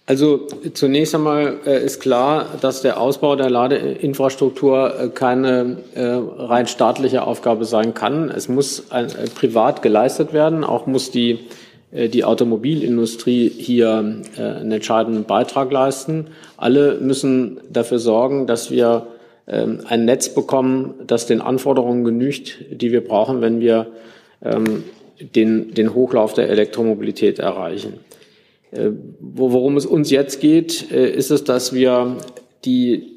Also zunächst einmal äh, ist klar, dass der Ausbau der Ladeinfrastruktur äh, keine äh, rein staatliche Aufgabe sein kann. Es muss privat geleistet werden. Auch muss die, die Automobilindustrie hier einen entscheidenden Beitrag leisten. Alle müssen dafür sorgen, dass wir ähm, ein Netz bekommen, das den Anforderungen genügt, die wir brauchen, wenn wir ähm, den, den Hochlauf der Elektromobilität erreichen. Äh, worum es uns jetzt geht, äh, ist es, dass wir die,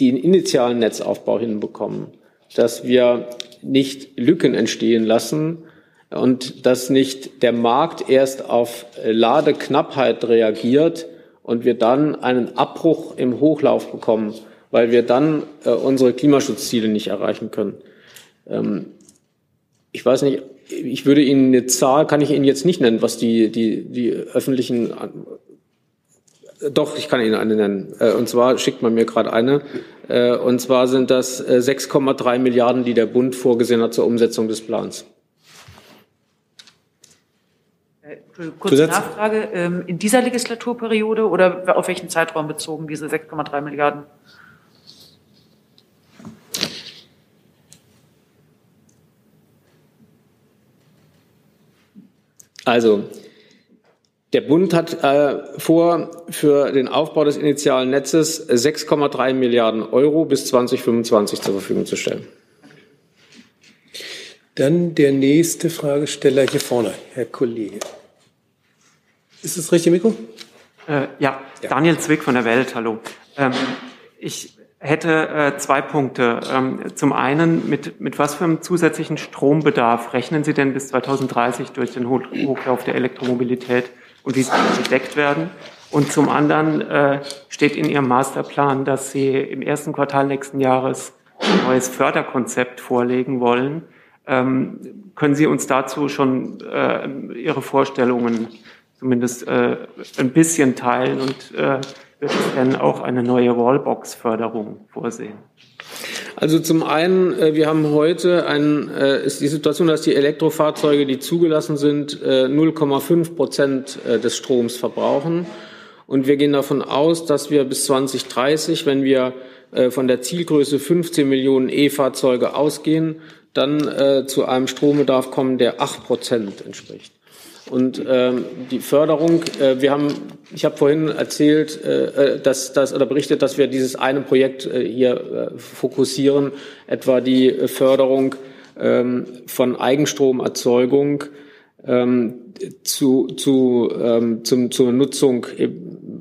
den initialen Netzaufbau hinbekommen, dass wir nicht Lücken entstehen lassen und dass nicht der Markt erst auf Ladeknappheit reagiert und wir dann einen Abbruch im Hochlauf bekommen, weil wir dann äh, unsere Klimaschutzziele nicht erreichen können. Ähm, ich weiß nicht, ich würde Ihnen eine Zahl, kann ich Ihnen jetzt nicht nennen, was die, die, die öffentlichen, doch, ich kann Ihnen eine nennen. Äh, und zwar schickt man mir gerade eine. Äh, und zwar sind das 6,3 äh, Milliarden, die der Bund vorgesehen hat zur Umsetzung des Plans. Kurze Zusatz? Nachfrage. Ähm, in dieser Legislaturperiode oder auf welchen Zeitraum bezogen diese 6,3 Milliarden? Also, der Bund hat äh, vor, für den Aufbau des initialen Netzes 6,3 Milliarden Euro bis 2025 zur Verfügung zu stellen. Dann der nächste Fragesteller hier vorne, Herr Kollege. Ist das richtig, Mikro? Äh, ja. ja, Daniel Zwick von der Welt, hallo. Ähm, ich hätte äh, zwei Punkte. Ähm, zum einen, mit, mit was für einem zusätzlichen Strombedarf rechnen Sie denn bis 2030 durch den Hochlauf der Elektromobilität und wie das gedeckt werden? Und zum anderen äh, steht in Ihrem Masterplan, dass Sie im ersten Quartal nächsten Jahres ein neues Förderkonzept vorlegen wollen. Ähm, können Sie uns dazu schon äh, Ihre Vorstellungen zumindest äh, ein bisschen teilen und äh, wird es denn auch eine neue Wallbox-Förderung vorsehen? Also zum einen, äh, wir haben heute ein, äh, ist die Situation, dass die Elektrofahrzeuge, die zugelassen sind, 0,5 äh, Prozent des Stroms verbrauchen. Und wir gehen davon aus, dass wir bis 2030, wenn wir von der Zielgröße 15 Millionen E-Fahrzeuge ausgehen, dann zu einem Strombedarf kommen, der 8 Prozent entspricht. Und ähm, die Förderung, äh, wir haben, ich habe vorhin erzählt, äh, äh, dass das oder berichtet, dass wir dieses eine Projekt äh, hier äh, fokussieren, etwa die Förderung ähm, von Eigenstromerzeugung ähm, zu, zu, ähm, zum, zur Nutzung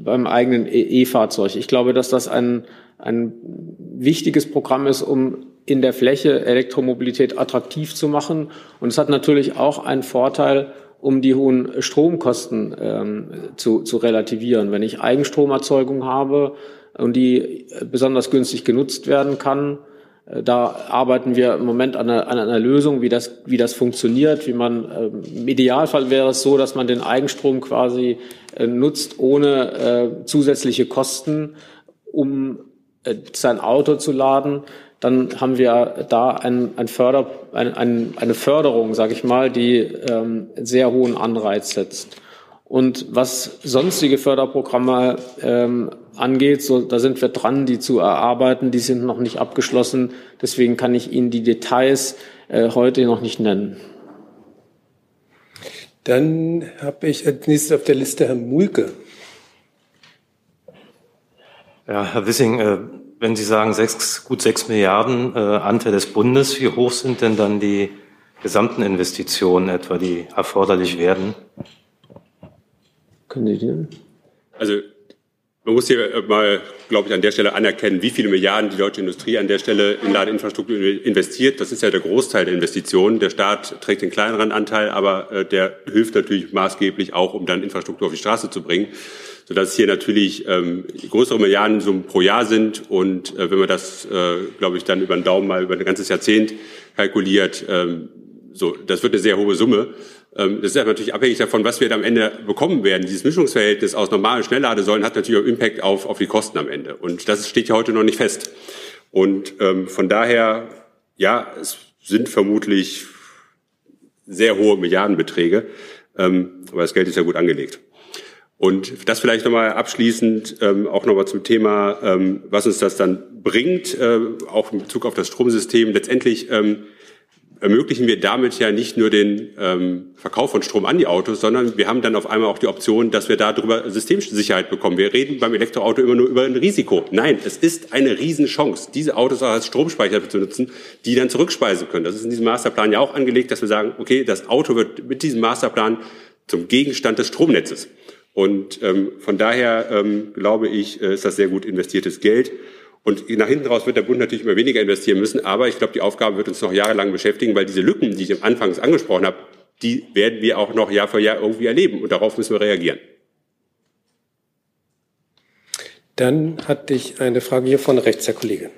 beim eigenen e-, E-Fahrzeug. Ich glaube, dass das ein, ein wichtiges Programm ist, um in der Fläche Elektromobilität attraktiv zu machen. Und es hat natürlich auch einen Vorteil, um die hohen Stromkosten ähm, zu, zu relativieren. Wenn ich Eigenstromerzeugung habe und die besonders günstig genutzt werden kann, äh, da arbeiten wir im Moment an einer, an einer, Lösung, wie das, wie das funktioniert, wie man, äh, im Idealfall wäre es so, dass man den Eigenstrom quasi äh, nutzt ohne äh, zusätzliche Kosten, um äh, sein Auto zu laden dann haben wir da ein, ein Förder, ein, ein, eine Förderung, sage ich mal, die ähm, sehr hohen Anreiz setzt. Und was sonstige Förderprogramme ähm, angeht, so, da sind wir dran, die zu erarbeiten. Die sind noch nicht abgeschlossen. Deswegen kann ich Ihnen die Details äh, heute noch nicht nennen. Dann habe ich als nächstes auf der Liste Herrn Mulke. Ja, Herr Wissing, äh, wenn Sie sagen, sechs, gut sechs Milliarden äh, Anteil des Bundes, wie hoch sind denn dann die gesamten Investitionen etwa, die erforderlich werden? Können Sie die? Also man muss hier mal, glaube ich, an der Stelle anerkennen, wie viele Milliarden die deutsche Industrie an der Stelle in Ladeinfrastruktur investiert. Das ist ja der Großteil der Investitionen. Der Staat trägt den kleineren Anteil, aber äh, der hilft natürlich maßgeblich auch, um dann Infrastruktur auf die Straße zu bringen sodass hier natürlich ähm, größere Milliardensummen pro Jahr sind. Und äh, wenn man das, äh, glaube ich, dann über den Daumen mal über ein ganzes Jahrzehnt kalkuliert, ähm, so, das wird eine sehr hohe Summe. Ähm, das ist natürlich abhängig davon, was wir am Ende bekommen werden. Dieses Mischungsverhältnis aus normalen Schnellladesäulen hat natürlich auch Impact auf, auf die Kosten am Ende. Und das steht ja heute noch nicht fest. Und ähm, von daher, ja, es sind vermutlich sehr hohe Milliardenbeträge, ähm, aber das Geld ist ja gut angelegt. Und das vielleicht nochmal abschließend ähm, auch nochmal zum Thema, ähm, was uns das dann bringt, äh, auch in Bezug auf das Stromsystem. Letztendlich ähm, ermöglichen wir damit ja nicht nur den ähm, Verkauf von Strom an die Autos, sondern wir haben dann auf einmal auch die Option, dass wir darüber Systemsicherheit bekommen. Wir reden beim Elektroauto immer nur über ein Risiko. Nein, es ist eine Riesenchance, diese Autos auch als Stromspeicher zu nutzen, die dann zurückspeisen können. Das ist in diesem Masterplan ja auch angelegt, dass wir sagen, okay, das Auto wird mit diesem Masterplan zum Gegenstand des Stromnetzes. Und ähm, von daher ähm, glaube ich, äh, ist das sehr gut investiertes Geld. Und nach hinten raus wird der Bund natürlich immer weniger investieren müssen, aber ich glaube, die Aufgabe wird uns noch jahrelang beschäftigen, weil diese Lücken, die ich am Anfang angesprochen habe, die werden wir auch noch Jahr für Jahr irgendwie erleben und darauf müssen wir reagieren. Dann hatte ich eine Frage hier von rechts, Herr Kollege.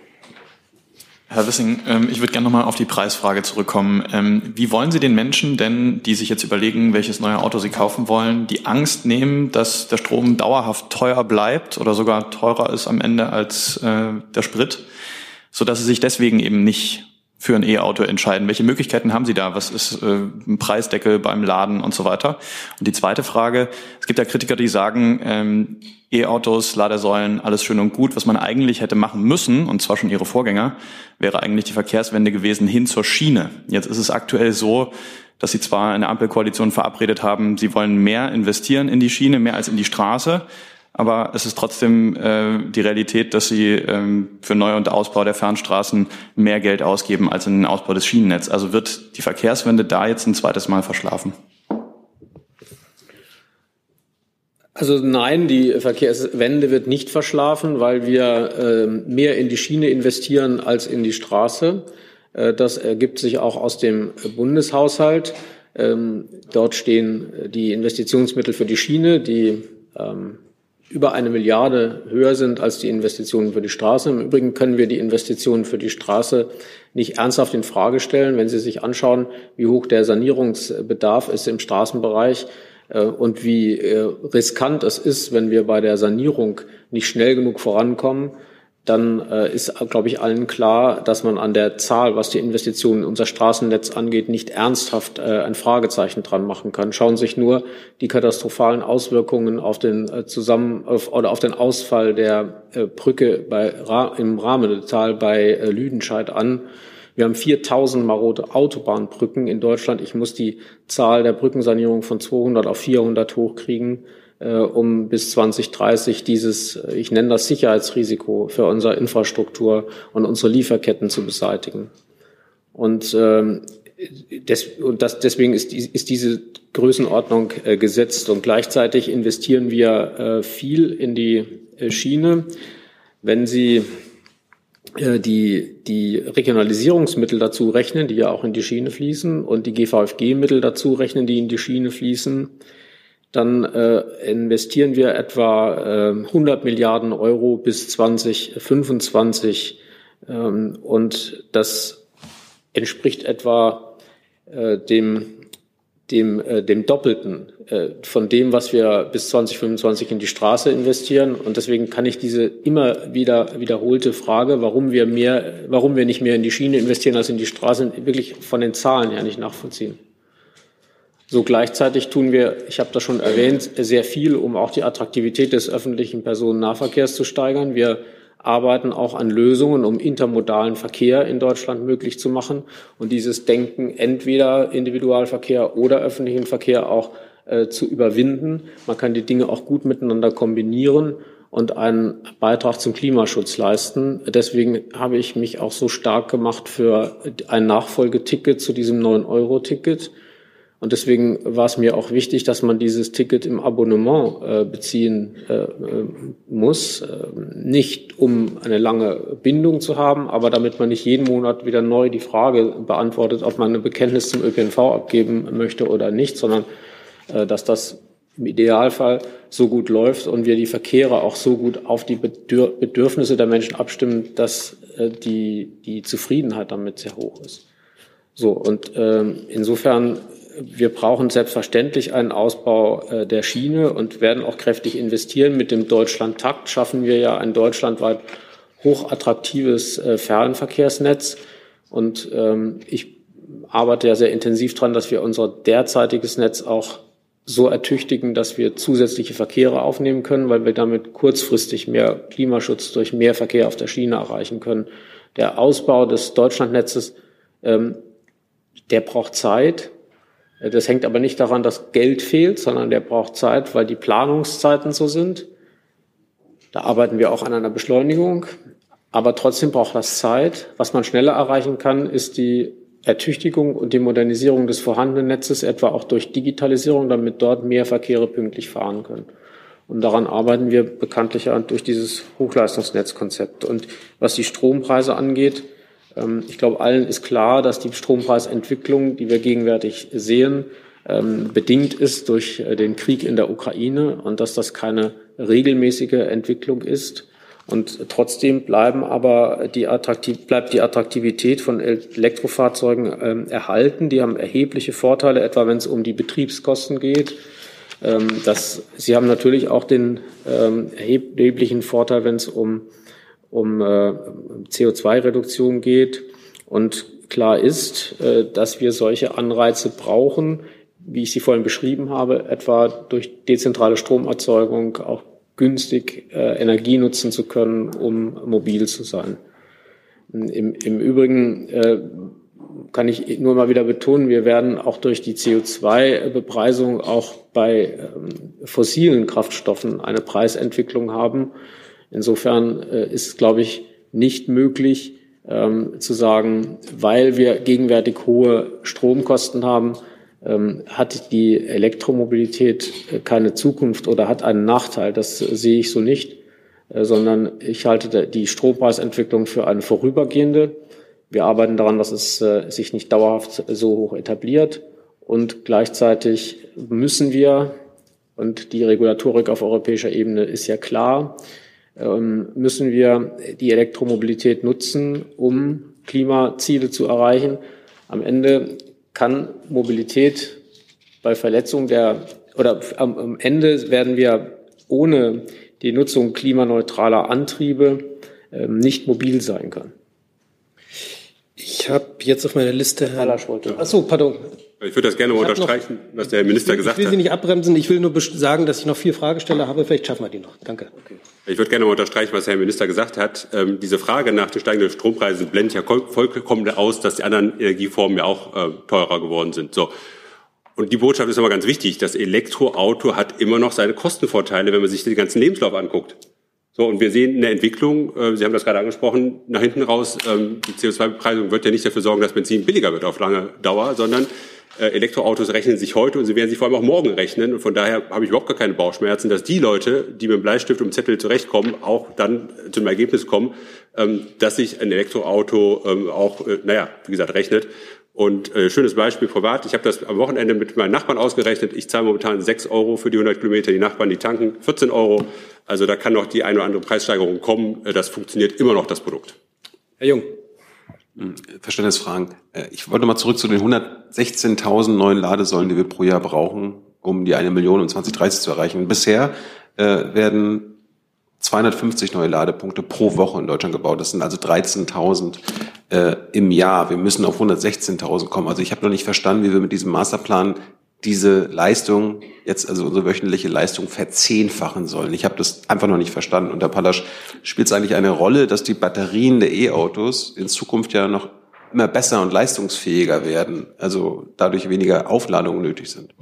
Herr Wissing, ähm, ich würde gerne nochmal auf die Preisfrage zurückkommen. Ähm, wie wollen Sie den Menschen denn, die sich jetzt überlegen, welches neue Auto sie kaufen wollen, die Angst nehmen, dass der Strom dauerhaft teuer bleibt oder sogar teurer ist am Ende als äh, der Sprit, sodass sie sich deswegen eben nicht für ein E-Auto entscheiden? Welche Möglichkeiten haben Sie da? Was ist äh, ein Preisdeckel beim Laden und so weiter? Und die zweite Frage, es gibt ja Kritiker, die sagen, ähm, E-Autos, Ladesäulen, alles schön und gut. Was man eigentlich hätte machen müssen, und zwar schon ihre Vorgänger, wäre eigentlich die Verkehrswende gewesen hin zur Schiene. Jetzt ist es aktuell so, dass sie zwar in der Ampelkoalition verabredet haben, sie wollen mehr investieren in die Schiene, mehr als in die Straße, aber es ist trotzdem äh, die Realität, dass sie ähm, für Neu- und Ausbau der Fernstraßen mehr Geld ausgeben als in den Ausbau des Schienennetzes. Also wird die Verkehrswende da jetzt ein zweites Mal verschlafen? Also nein, die Verkehrswende wird nicht verschlafen, weil wir äh, mehr in die Schiene investieren als in die Straße. Äh, das ergibt sich auch aus dem Bundeshaushalt. Ähm, dort stehen die Investitionsmittel für die Schiene, die ähm, über eine Milliarde höher sind als die Investitionen für die Straße. Im Übrigen können wir die Investitionen für die Straße nicht ernsthaft in Frage stellen. Wenn Sie sich anschauen, wie hoch der Sanierungsbedarf ist im Straßenbereich, äh, und wie äh, riskant es ist, wenn wir bei der Sanierung nicht schnell genug vorankommen, dann äh, ist, glaube ich, allen klar, dass man an der Zahl, was die Investitionen in unser Straßennetz angeht, nicht ernsthaft ein Fragezeichen dran machen kann. Schauen Sie sich nur die katastrophalen Auswirkungen auf den Zusammen auf, oder auf den Ausfall der Brücke bei, im Rahmental bei Lüdenscheid an wir haben 4000 marode Autobahnbrücken in Deutschland. Ich muss die Zahl der Brückensanierung von 200 auf 400 hochkriegen, äh, um bis 2030 dieses, äh, ich nenne das Sicherheitsrisiko für unsere Infrastruktur und unsere Lieferketten zu beseitigen. Und, ähm, des, und das, deswegen ist, ist diese Größenordnung äh, gesetzt. Und gleichzeitig investieren wir äh, viel in die äh, Schiene. Wenn Sie äh, die, die Regionalisierungsmittel dazu rechnen, die ja auch in die Schiene fließen, und die GVFG-Mittel dazu rechnen, die in die Schiene fließen, dann äh, investieren wir etwa äh, 100 Milliarden Euro bis 2025. Ähm, und das entspricht etwa äh, dem dem, äh, dem Doppelten äh, von dem, was wir bis 2025 in die Straße investieren. Und deswegen kann ich diese immer wieder wiederholte Frage, warum wir mehr, warum wir nicht mehr in die Schiene investieren als in die Straße, wirklich von den Zahlen her nicht nachvollziehen. So gleichzeitig tun wir, ich habe das schon erwähnt, sehr viel, um auch die Attraktivität des öffentlichen Personennahverkehrs zu steigern. Wir arbeiten auch an Lösungen, um intermodalen Verkehr in Deutschland möglich zu machen und dieses Denken entweder Individualverkehr oder öffentlichen Verkehr auch äh, zu überwinden. Man kann die Dinge auch gut miteinander kombinieren und einen Beitrag zum Klimaschutz leisten. Deswegen habe ich mich auch so stark gemacht für ein Nachfolgeticket zu diesem 9-Euro-Ticket und deswegen war es mir auch wichtig, dass man dieses Ticket im Abonnement äh, beziehen äh, äh, muss. Äh, nicht um eine lange Bindung zu haben, aber damit man nicht jeden Monat wieder neu die Frage beantwortet, ob man ein Bekenntnis zum ÖPNV abgeben möchte oder nicht, sondern äh, dass das im Idealfall so gut läuft und wir die Verkehre auch so gut auf die Bedürfnisse der Menschen abstimmen, dass äh, die, die Zufriedenheit damit sehr hoch ist. So, und ähm, insofern wir brauchen selbstverständlich einen Ausbau äh, der Schiene und werden auch kräftig investieren. Mit dem Deutschlandtakt schaffen wir ja ein deutschlandweit hochattraktives äh, Fernverkehrsnetz. Und ähm, ich arbeite ja sehr intensiv daran, dass wir unser derzeitiges Netz auch so ertüchtigen, dass wir zusätzliche Verkehre aufnehmen können, weil wir damit kurzfristig mehr Klimaschutz durch mehr Verkehr auf der Schiene erreichen können. Der Ausbau des Deutschlandnetzes, ähm, der braucht Zeit. Das hängt aber nicht daran, dass Geld fehlt, sondern der braucht Zeit, weil die Planungszeiten so sind. Da arbeiten wir auch an einer Beschleunigung. Aber trotzdem braucht das Zeit. Was man schneller erreichen kann, ist die Ertüchtigung und die Modernisierung des vorhandenen Netzes, etwa auch durch Digitalisierung, damit dort mehr Verkehre pünktlich fahren können. Und daran arbeiten wir bekanntlich durch dieses Hochleistungsnetzkonzept. Und was die Strompreise angeht, ich glaube, allen ist klar, dass die Strompreisentwicklung, die wir gegenwärtig sehen, ähm, bedingt ist durch äh, den Krieg in der Ukraine und dass das keine regelmäßige Entwicklung ist. Und trotzdem bleiben aber die Attraktiv bleibt die Attraktivität von Elektrofahrzeugen ähm, erhalten. Die haben erhebliche Vorteile, etwa wenn es um die Betriebskosten geht. Ähm, das, sie haben natürlich auch den ähm, erheblichen Vorteil, wenn es um, um äh, CO2-Reduktion geht. Und klar ist, äh, dass wir solche Anreize brauchen, wie ich sie vorhin beschrieben habe, etwa durch dezentrale Stromerzeugung, auch günstig äh, Energie nutzen zu können, um mobil zu sein. Im, im Übrigen äh, kann ich nur mal wieder betonen, wir werden auch durch die CO2-Bepreisung auch bei ähm, fossilen Kraftstoffen eine Preisentwicklung haben. Insofern äh, ist es, glaube ich, nicht möglich ähm, zu sagen, weil wir gegenwärtig hohe Stromkosten haben, ähm, hat die Elektromobilität äh, keine Zukunft oder hat einen Nachteil. Das sehe ich so nicht, äh, sondern ich halte die Strompreisentwicklung für eine vorübergehende. Wir arbeiten daran, dass es äh, sich nicht dauerhaft so hoch etabliert. Und gleichzeitig müssen wir, und die Regulatorik auf europäischer Ebene ist ja klar, müssen wir die Elektromobilität nutzen, um Klimaziele zu erreichen. Am Ende kann Mobilität bei Verletzung der oder am, am Ende werden wir ohne die Nutzung klimaneutraler Antriebe ähm, nicht mobil sein können. Ich habe jetzt auf meiner Liste Herrn. Achso, pardon. Ich würde das gerne mal unterstreichen, noch, was der Herr Minister gesagt hat. Ich will Sie nicht abbremsen. Ich will nur sagen, dass ich noch vier Fragesteller habe. Vielleicht schaffen wir die noch. Danke. Okay. Ich würde gerne mal unterstreichen, was der Herr Minister gesagt hat. Ähm, diese Frage nach den steigenden Strompreisen blendet ja vollkommen aus, dass die anderen Energieformen ja auch äh, teurer geworden sind. So. Und die Botschaft ist aber ganz wichtig. Das Elektroauto hat immer noch seine Kostenvorteile, wenn man sich den ganzen Lebenslauf anguckt. So, und wir sehen eine Entwicklung, äh, Sie haben das gerade angesprochen, nach hinten raus, ähm, die CO2-Bepreisung wird ja nicht dafür sorgen, dass Benzin billiger wird auf lange Dauer, sondern äh, Elektroautos rechnen sich heute und sie werden sich vor allem auch morgen rechnen. Und von daher habe ich überhaupt gar keine Bauchschmerzen, dass die Leute, die mit dem Bleistift und dem Zettel zurechtkommen, auch dann zu einem Ergebnis kommen, ähm, dass sich ein Elektroauto ähm, auch, äh, naja, wie gesagt, rechnet. Und äh, schönes Beispiel privat. Ich habe das am Wochenende mit meinen Nachbarn ausgerechnet. Ich zahle momentan 6 Euro für die 100 Kilometer. Die Nachbarn, die tanken 14 Euro. Also da kann noch die eine oder andere Preissteigerung kommen. Äh, das funktioniert immer noch, das Produkt. Herr Jung. Hm, Verständnisfragen. Äh, ich wollte mal zurück zu den 116.000 neuen Ladesäulen, die wir pro Jahr brauchen, um die eine Million in 2030 zu erreichen. Bisher äh, werden 250 neue Ladepunkte pro Woche in Deutschland gebaut. Das sind also 13.000 äh, im Jahr. Wir müssen auf 116.000 kommen. Also ich habe noch nicht verstanden, wie wir mit diesem Masterplan diese Leistung, jetzt also unsere wöchentliche Leistung verzehnfachen sollen. Ich habe das einfach noch nicht verstanden. Und Herr Pallasch, spielt es eigentlich eine Rolle, dass die Batterien der E-Autos in Zukunft ja noch immer besser und leistungsfähiger werden, also dadurch weniger Aufladungen nötig sind?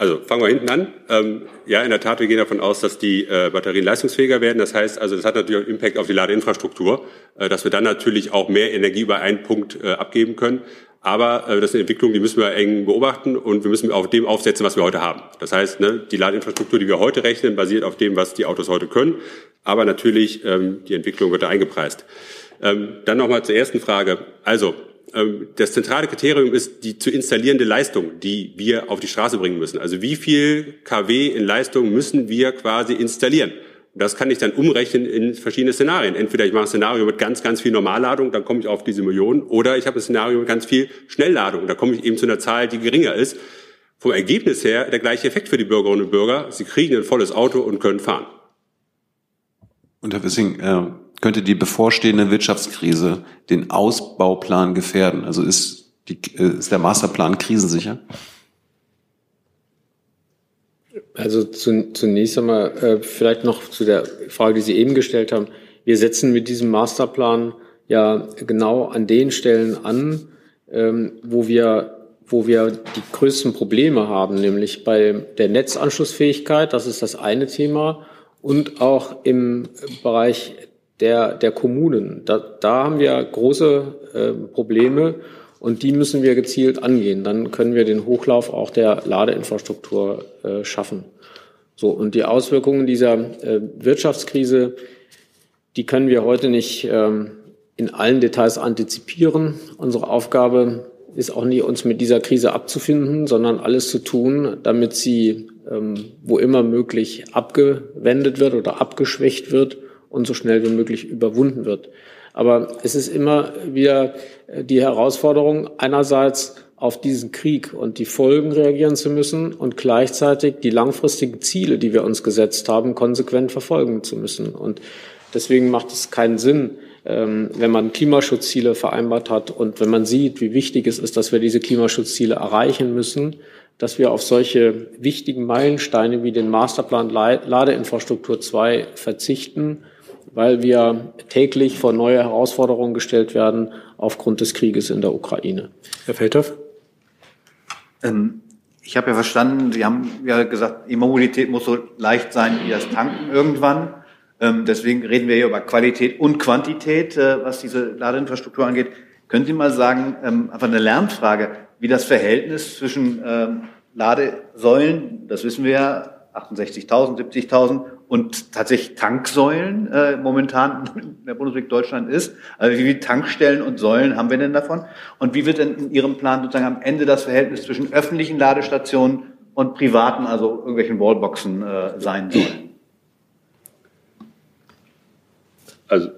Also fangen wir hinten an. Ähm, ja, in der Tat, wir gehen davon aus, dass die äh, Batterien leistungsfähiger werden. Das heißt, also das hat natürlich auch Impact auf die Ladeinfrastruktur, äh, dass wir dann natürlich auch mehr Energie über einen Punkt äh, abgeben können. Aber äh, das ist eine Entwicklung, die müssen wir eng beobachten und wir müssen auf dem aufsetzen, was wir heute haben. Das heißt, ne, die Ladeinfrastruktur, die wir heute rechnen, basiert auf dem, was die Autos heute können. Aber natürlich, ähm, die Entwicklung wird da eingepreist. Ähm, dann nochmal zur ersten Frage. Also, das zentrale Kriterium ist die zu installierende Leistung, die wir auf die Straße bringen müssen. Also wie viel kW in Leistung müssen wir quasi installieren? Das kann ich dann umrechnen in verschiedene Szenarien. Entweder ich mache ein Szenario mit ganz, ganz viel Normalladung, dann komme ich auf diese Millionen, oder ich habe ein Szenario mit ganz viel Schnellladung, da komme ich eben zu einer Zahl, die geringer ist. Vom Ergebnis her der gleiche Effekt für die Bürgerinnen und Bürger. Sie kriegen ein volles Auto und können fahren. Und Herr Wissing, äh, könnte die bevorstehende Wirtschaftskrise den Ausbauplan gefährden? Also ist, die, äh, ist der Masterplan krisensicher? Also zu, zunächst einmal äh, vielleicht noch zu der Frage, die Sie eben gestellt haben. Wir setzen mit diesem Masterplan ja genau an den Stellen an, ähm, wo wir wo wir die größten Probleme haben, nämlich bei der Netzanschlussfähigkeit, das ist das eine Thema, und auch im Bereich der, der Kommunen. Da, da haben wir große äh, Probleme und die müssen wir gezielt angehen. Dann können wir den Hochlauf auch der Ladeinfrastruktur äh, schaffen. So, und die Auswirkungen dieser äh, Wirtschaftskrise, die können wir heute nicht ähm, in allen Details antizipieren. Unsere Aufgabe ist auch nie, uns mit dieser Krise abzufinden, sondern alles zu tun, damit sie, ähm, wo immer möglich, abgewendet wird oder abgeschwächt wird und so schnell wie möglich überwunden wird. Aber es ist immer wieder äh, die Herausforderung, einerseits auf diesen Krieg und die Folgen reagieren zu müssen und gleichzeitig die langfristigen Ziele, die wir uns gesetzt haben, konsequent verfolgen zu müssen. Und deswegen macht es keinen Sinn, ähm, wenn man Klimaschutzziele vereinbart hat und wenn man sieht, wie wichtig es ist, dass wir diese Klimaschutzziele erreichen müssen, dass wir auf solche wichtigen Meilensteine wie den Masterplan Ladeinfrastruktur 2 verzichten weil wir täglich vor neue Herausforderungen gestellt werden aufgrund des Krieges in der Ukraine. Herr Feldhoff? Ähm, ich habe ja verstanden, Sie haben ja gesagt, E-Mobilität muss so leicht sein wie das Tanken irgendwann. Ähm, deswegen reden wir hier über Qualität und Quantität, äh, was diese Ladeinfrastruktur angeht. Können Sie mal sagen, ähm, einfach eine Lernfrage, wie das Verhältnis zwischen ähm, Ladesäulen, das wissen wir ja, 68.000, 70.000 und tatsächlich Tanksäulen äh, momentan in der Bundesrepublik Deutschland ist. Also wie viele Tankstellen und Säulen haben wir denn davon? Und wie wird denn in Ihrem Plan sozusagen am Ende das Verhältnis zwischen öffentlichen Ladestationen und privaten, also irgendwelchen Wallboxen äh, sein sollen? Also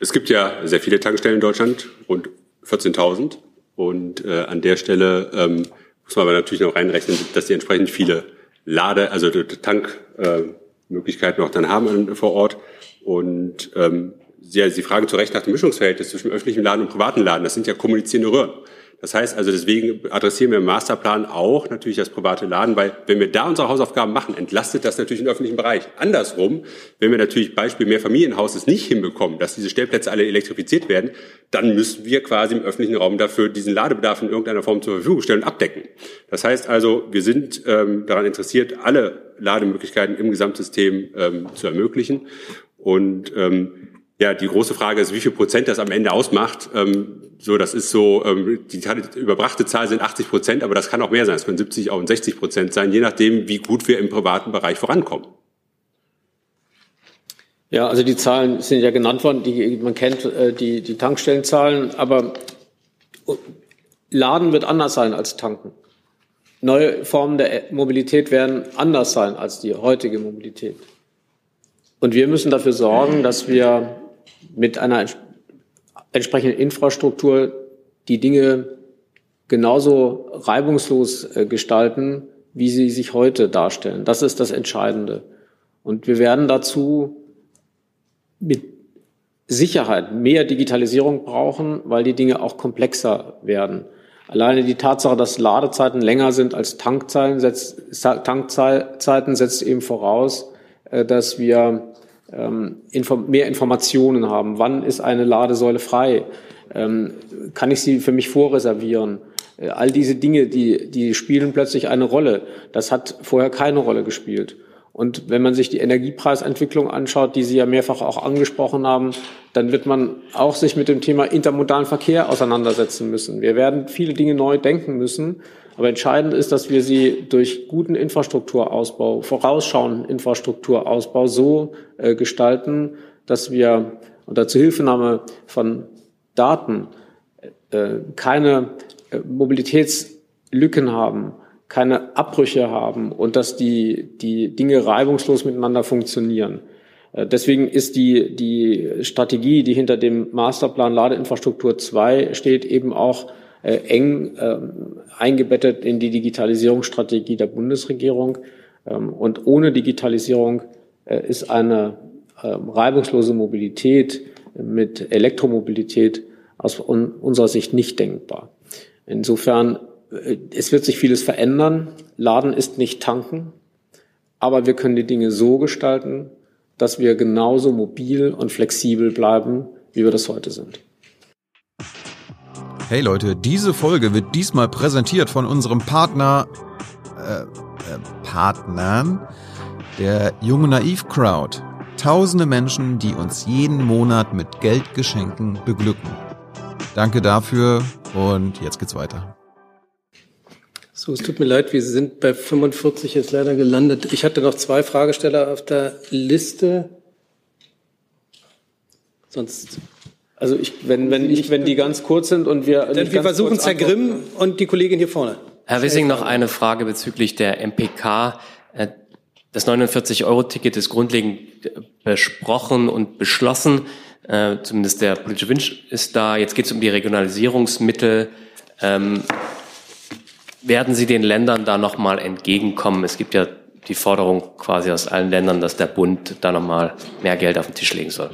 es gibt ja sehr viele Tankstellen in Deutschland, rund 14.000. Und äh, an der Stelle ähm, muss man aber natürlich noch reinrechnen, dass die entsprechend viele Lade, also Tankmöglichkeiten äh, auch dann haben vor Ort. Und ähm, Sie, Sie fragen zu Recht nach dem Mischungsverhältnis zwischen öffentlichem Laden und privaten Laden. Das sind ja kommunizierende Röhren. Das heißt also, deswegen adressieren wir im Masterplan auch natürlich das private Laden, weil wenn wir da unsere Hausaufgaben machen, entlastet das natürlich den öffentlichen Bereich. Andersrum, wenn wir natürlich Beispiel mehr Familienhauses nicht hinbekommen, dass diese Stellplätze alle elektrifiziert werden, dann müssen wir quasi im öffentlichen Raum dafür diesen Ladebedarf in irgendeiner Form zur Verfügung stellen und abdecken. Das heißt also, wir sind ähm, daran interessiert, alle Lademöglichkeiten im Gesamtsystem ähm, zu ermöglichen. Und ähm, ja, die große Frage ist, wie viel Prozent das am Ende ausmacht. Ähm, so, das ist so, ähm, die überbrachte Zahl sind 80 Prozent, aber das kann auch mehr sein. Es können 70 auch 60 Prozent sein, je nachdem, wie gut wir im privaten Bereich vorankommen. Ja, also die Zahlen sind ja genannt worden. Die, man kennt äh, die, die Tankstellenzahlen, aber Laden wird anders sein als tanken. Neue Formen der Mobilität werden anders sein als die heutige Mobilität. Und wir müssen dafür sorgen, dass wir mit einer entsprechenden Infrastruktur die Dinge genauso reibungslos äh, gestalten, wie sie sich heute darstellen. Das ist das Entscheidende. Und wir werden dazu mit Sicherheit mehr Digitalisierung brauchen, weil die Dinge auch komplexer werden. Alleine die Tatsache, dass Ladezeiten länger sind als Tankzeiten, setzt, Tankzeiten setzt eben voraus, äh, dass wir mehr Informationen haben. Wann ist eine Ladesäule frei? Ähm, kann ich sie für mich vorreservieren? Äh, all diese Dinge, die, die spielen plötzlich eine Rolle. Das hat vorher keine Rolle gespielt. Und wenn man sich die Energiepreisentwicklung anschaut, die Sie ja mehrfach auch angesprochen haben, dann wird man auch sich mit dem Thema intermodalen Verkehr auseinandersetzen müssen. Wir werden viele Dinge neu denken müssen. Aber entscheidend ist, dass wir sie durch guten Infrastrukturausbau, vorausschauenden Infrastrukturausbau so äh, gestalten, dass wir unter Zuhilfenahme von Daten äh, keine äh, Mobilitätslücken haben, keine Abbrüche haben und dass die, die Dinge reibungslos miteinander funktionieren. Äh, deswegen ist die, die Strategie, die hinter dem Masterplan Ladeinfrastruktur 2 steht, eben auch äh, eng äh, eingebettet in die Digitalisierungsstrategie der Bundesregierung. Ähm, und ohne Digitalisierung äh, ist eine äh, reibungslose Mobilität mit Elektromobilität aus unserer Sicht nicht denkbar. Insofern, es wird sich vieles verändern. Laden ist nicht tanken. Aber wir können die Dinge so gestalten, dass wir genauso mobil und flexibel bleiben, wie wir das heute sind. Hey Leute, diese Folge wird diesmal präsentiert von unserem Partner, äh, äh, Partnern, der Junge Naiv Crowd. Tausende Menschen, die uns jeden Monat mit Geldgeschenken beglücken. Danke dafür und jetzt geht's weiter. So, es tut mir leid, wir sind bei 45 jetzt leider gelandet. Ich hatte noch zwei Fragesteller auf der Liste. Sonst. Also ich, wenn, wenn, ich, wenn die ganz kurz sind und wir. Dann wir versuchen Herr Grimm und die Kollegin hier vorne. Herr Wissing, noch eine Frage bezüglich der MPK. Äh, das 49-Euro-Ticket ist grundlegend besprochen und beschlossen. Äh, zumindest der politische Wunsch ist da. Jetzt geht es um die Regionalisierungsmittel. Werden Sie den Ländern da nochmal entgegenkommen? Es gibt ja die Forderung quasi aus allen Ländern, dass der Bund da nochmal mehr Geld auf den Tisch legen soll.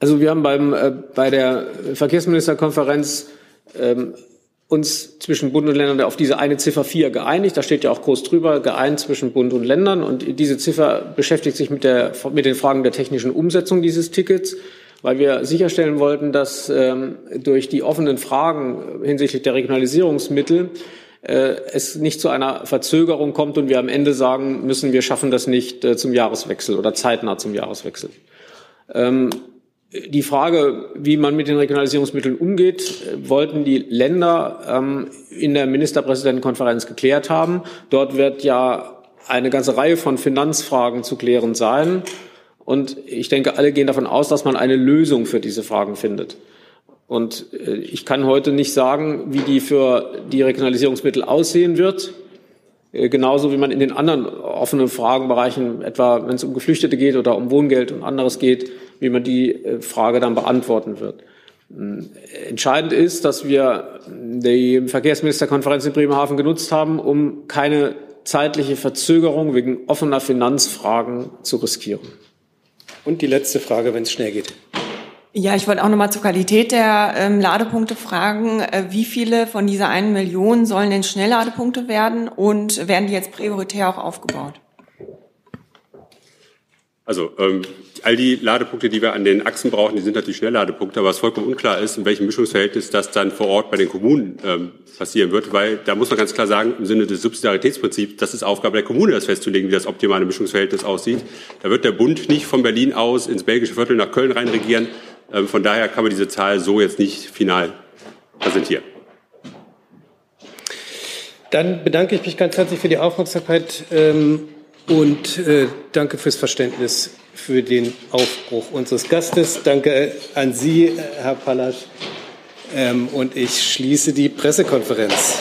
Also wir haben beim, äh, bei der Verkehrsministerkonferenz ähm, uns zwischen Bund und Ländern auf diese eine Ziffer 4 geeinigt. Da steht ja auch groß drüber, geeint zwischen Bund und Ländern. Und diese Ziffer beschäftigt sich mit, der, mit den Fragen der technischen Umsetzung dieses Tickets, weil wir sicherstellen wollten, dass ähm, durch die offenen Fragen hinsichtlich der Regionalisierungsmittel äh, es nicht zu einer Verzögerung kommt und wir am Ende sagen müssen, wir schaffen das nicht äh, zum Jahreswechsel oder zeitnah zum Jahreswechsel. Ähm, die Frage, wie man mit den Regionalisierungsmitteln umgeht, wollten die Länder ähm, in der Ministerpräsidentenkonferenz geklärt haben. Dort wird ja eine ganze Reihe von Finanzfragen zu klären sein. Und ich denke, alle gehen davon aus, dass man eine Lösung für diese Fragen findet. Und äh, ich kann heute nicht sagen, wie die für die Regionalisierungsmittel aussehen wird. Äh, genauso wie man in den anderen offenen Fragenbereichen, etwa wenn es um Geflüchtete geht oder um Wohngeld und anderes geht, wie man die äh, Frage dann beantworten wird. Äh, entscheidend ist, dass wir die Verkehrsministerkonferenz in Bremerhaven genutzt haben, um keine zeitliche Verzögerung wegen offener Finanzfragen zu riskieren. Und die letzte Frage, wenn es schnell geht. Ja, ich wollte auch noch mal zur Qualität der ähm, Ladepunkte fragen. Äh, wie viele von dieser einen Million sollen denn Schnellladepunkte werden und werden die jetzt prioritär auch aufgebaut? Also ähm, all die Ladepunkte, die wir an den Achsen brauchen, die sind natürlich Schnellladepunkte, aber was vollkommen unklar ist, in welchem Mischungsverhältnis das dann vor Ort bei den Kommunen ähm, passieren wird, weil da muss man ganz klar sagen, im Sinne des Subsidiaritätsprinzips, das ist Aufgabe der Kommune, das festzulegen, wie das optimale Mischungsverhältnis aussieht. Da wird der Bund nicht von Berlin aus ins belgische Viertel nach Köln reinregieren. Ähm, von daher kann man diese Zahl so jetzt nicht final präsentieren. Dann bedanke ich mich ganz herzlich für die Aufmerksamkeit. Ähm und äh, danke fürs Verständnis für den Aufbruch unseres Gastes. Danke an Sie, Herr Pallasch. Ähm, und ich schließe die Pressekonferenz.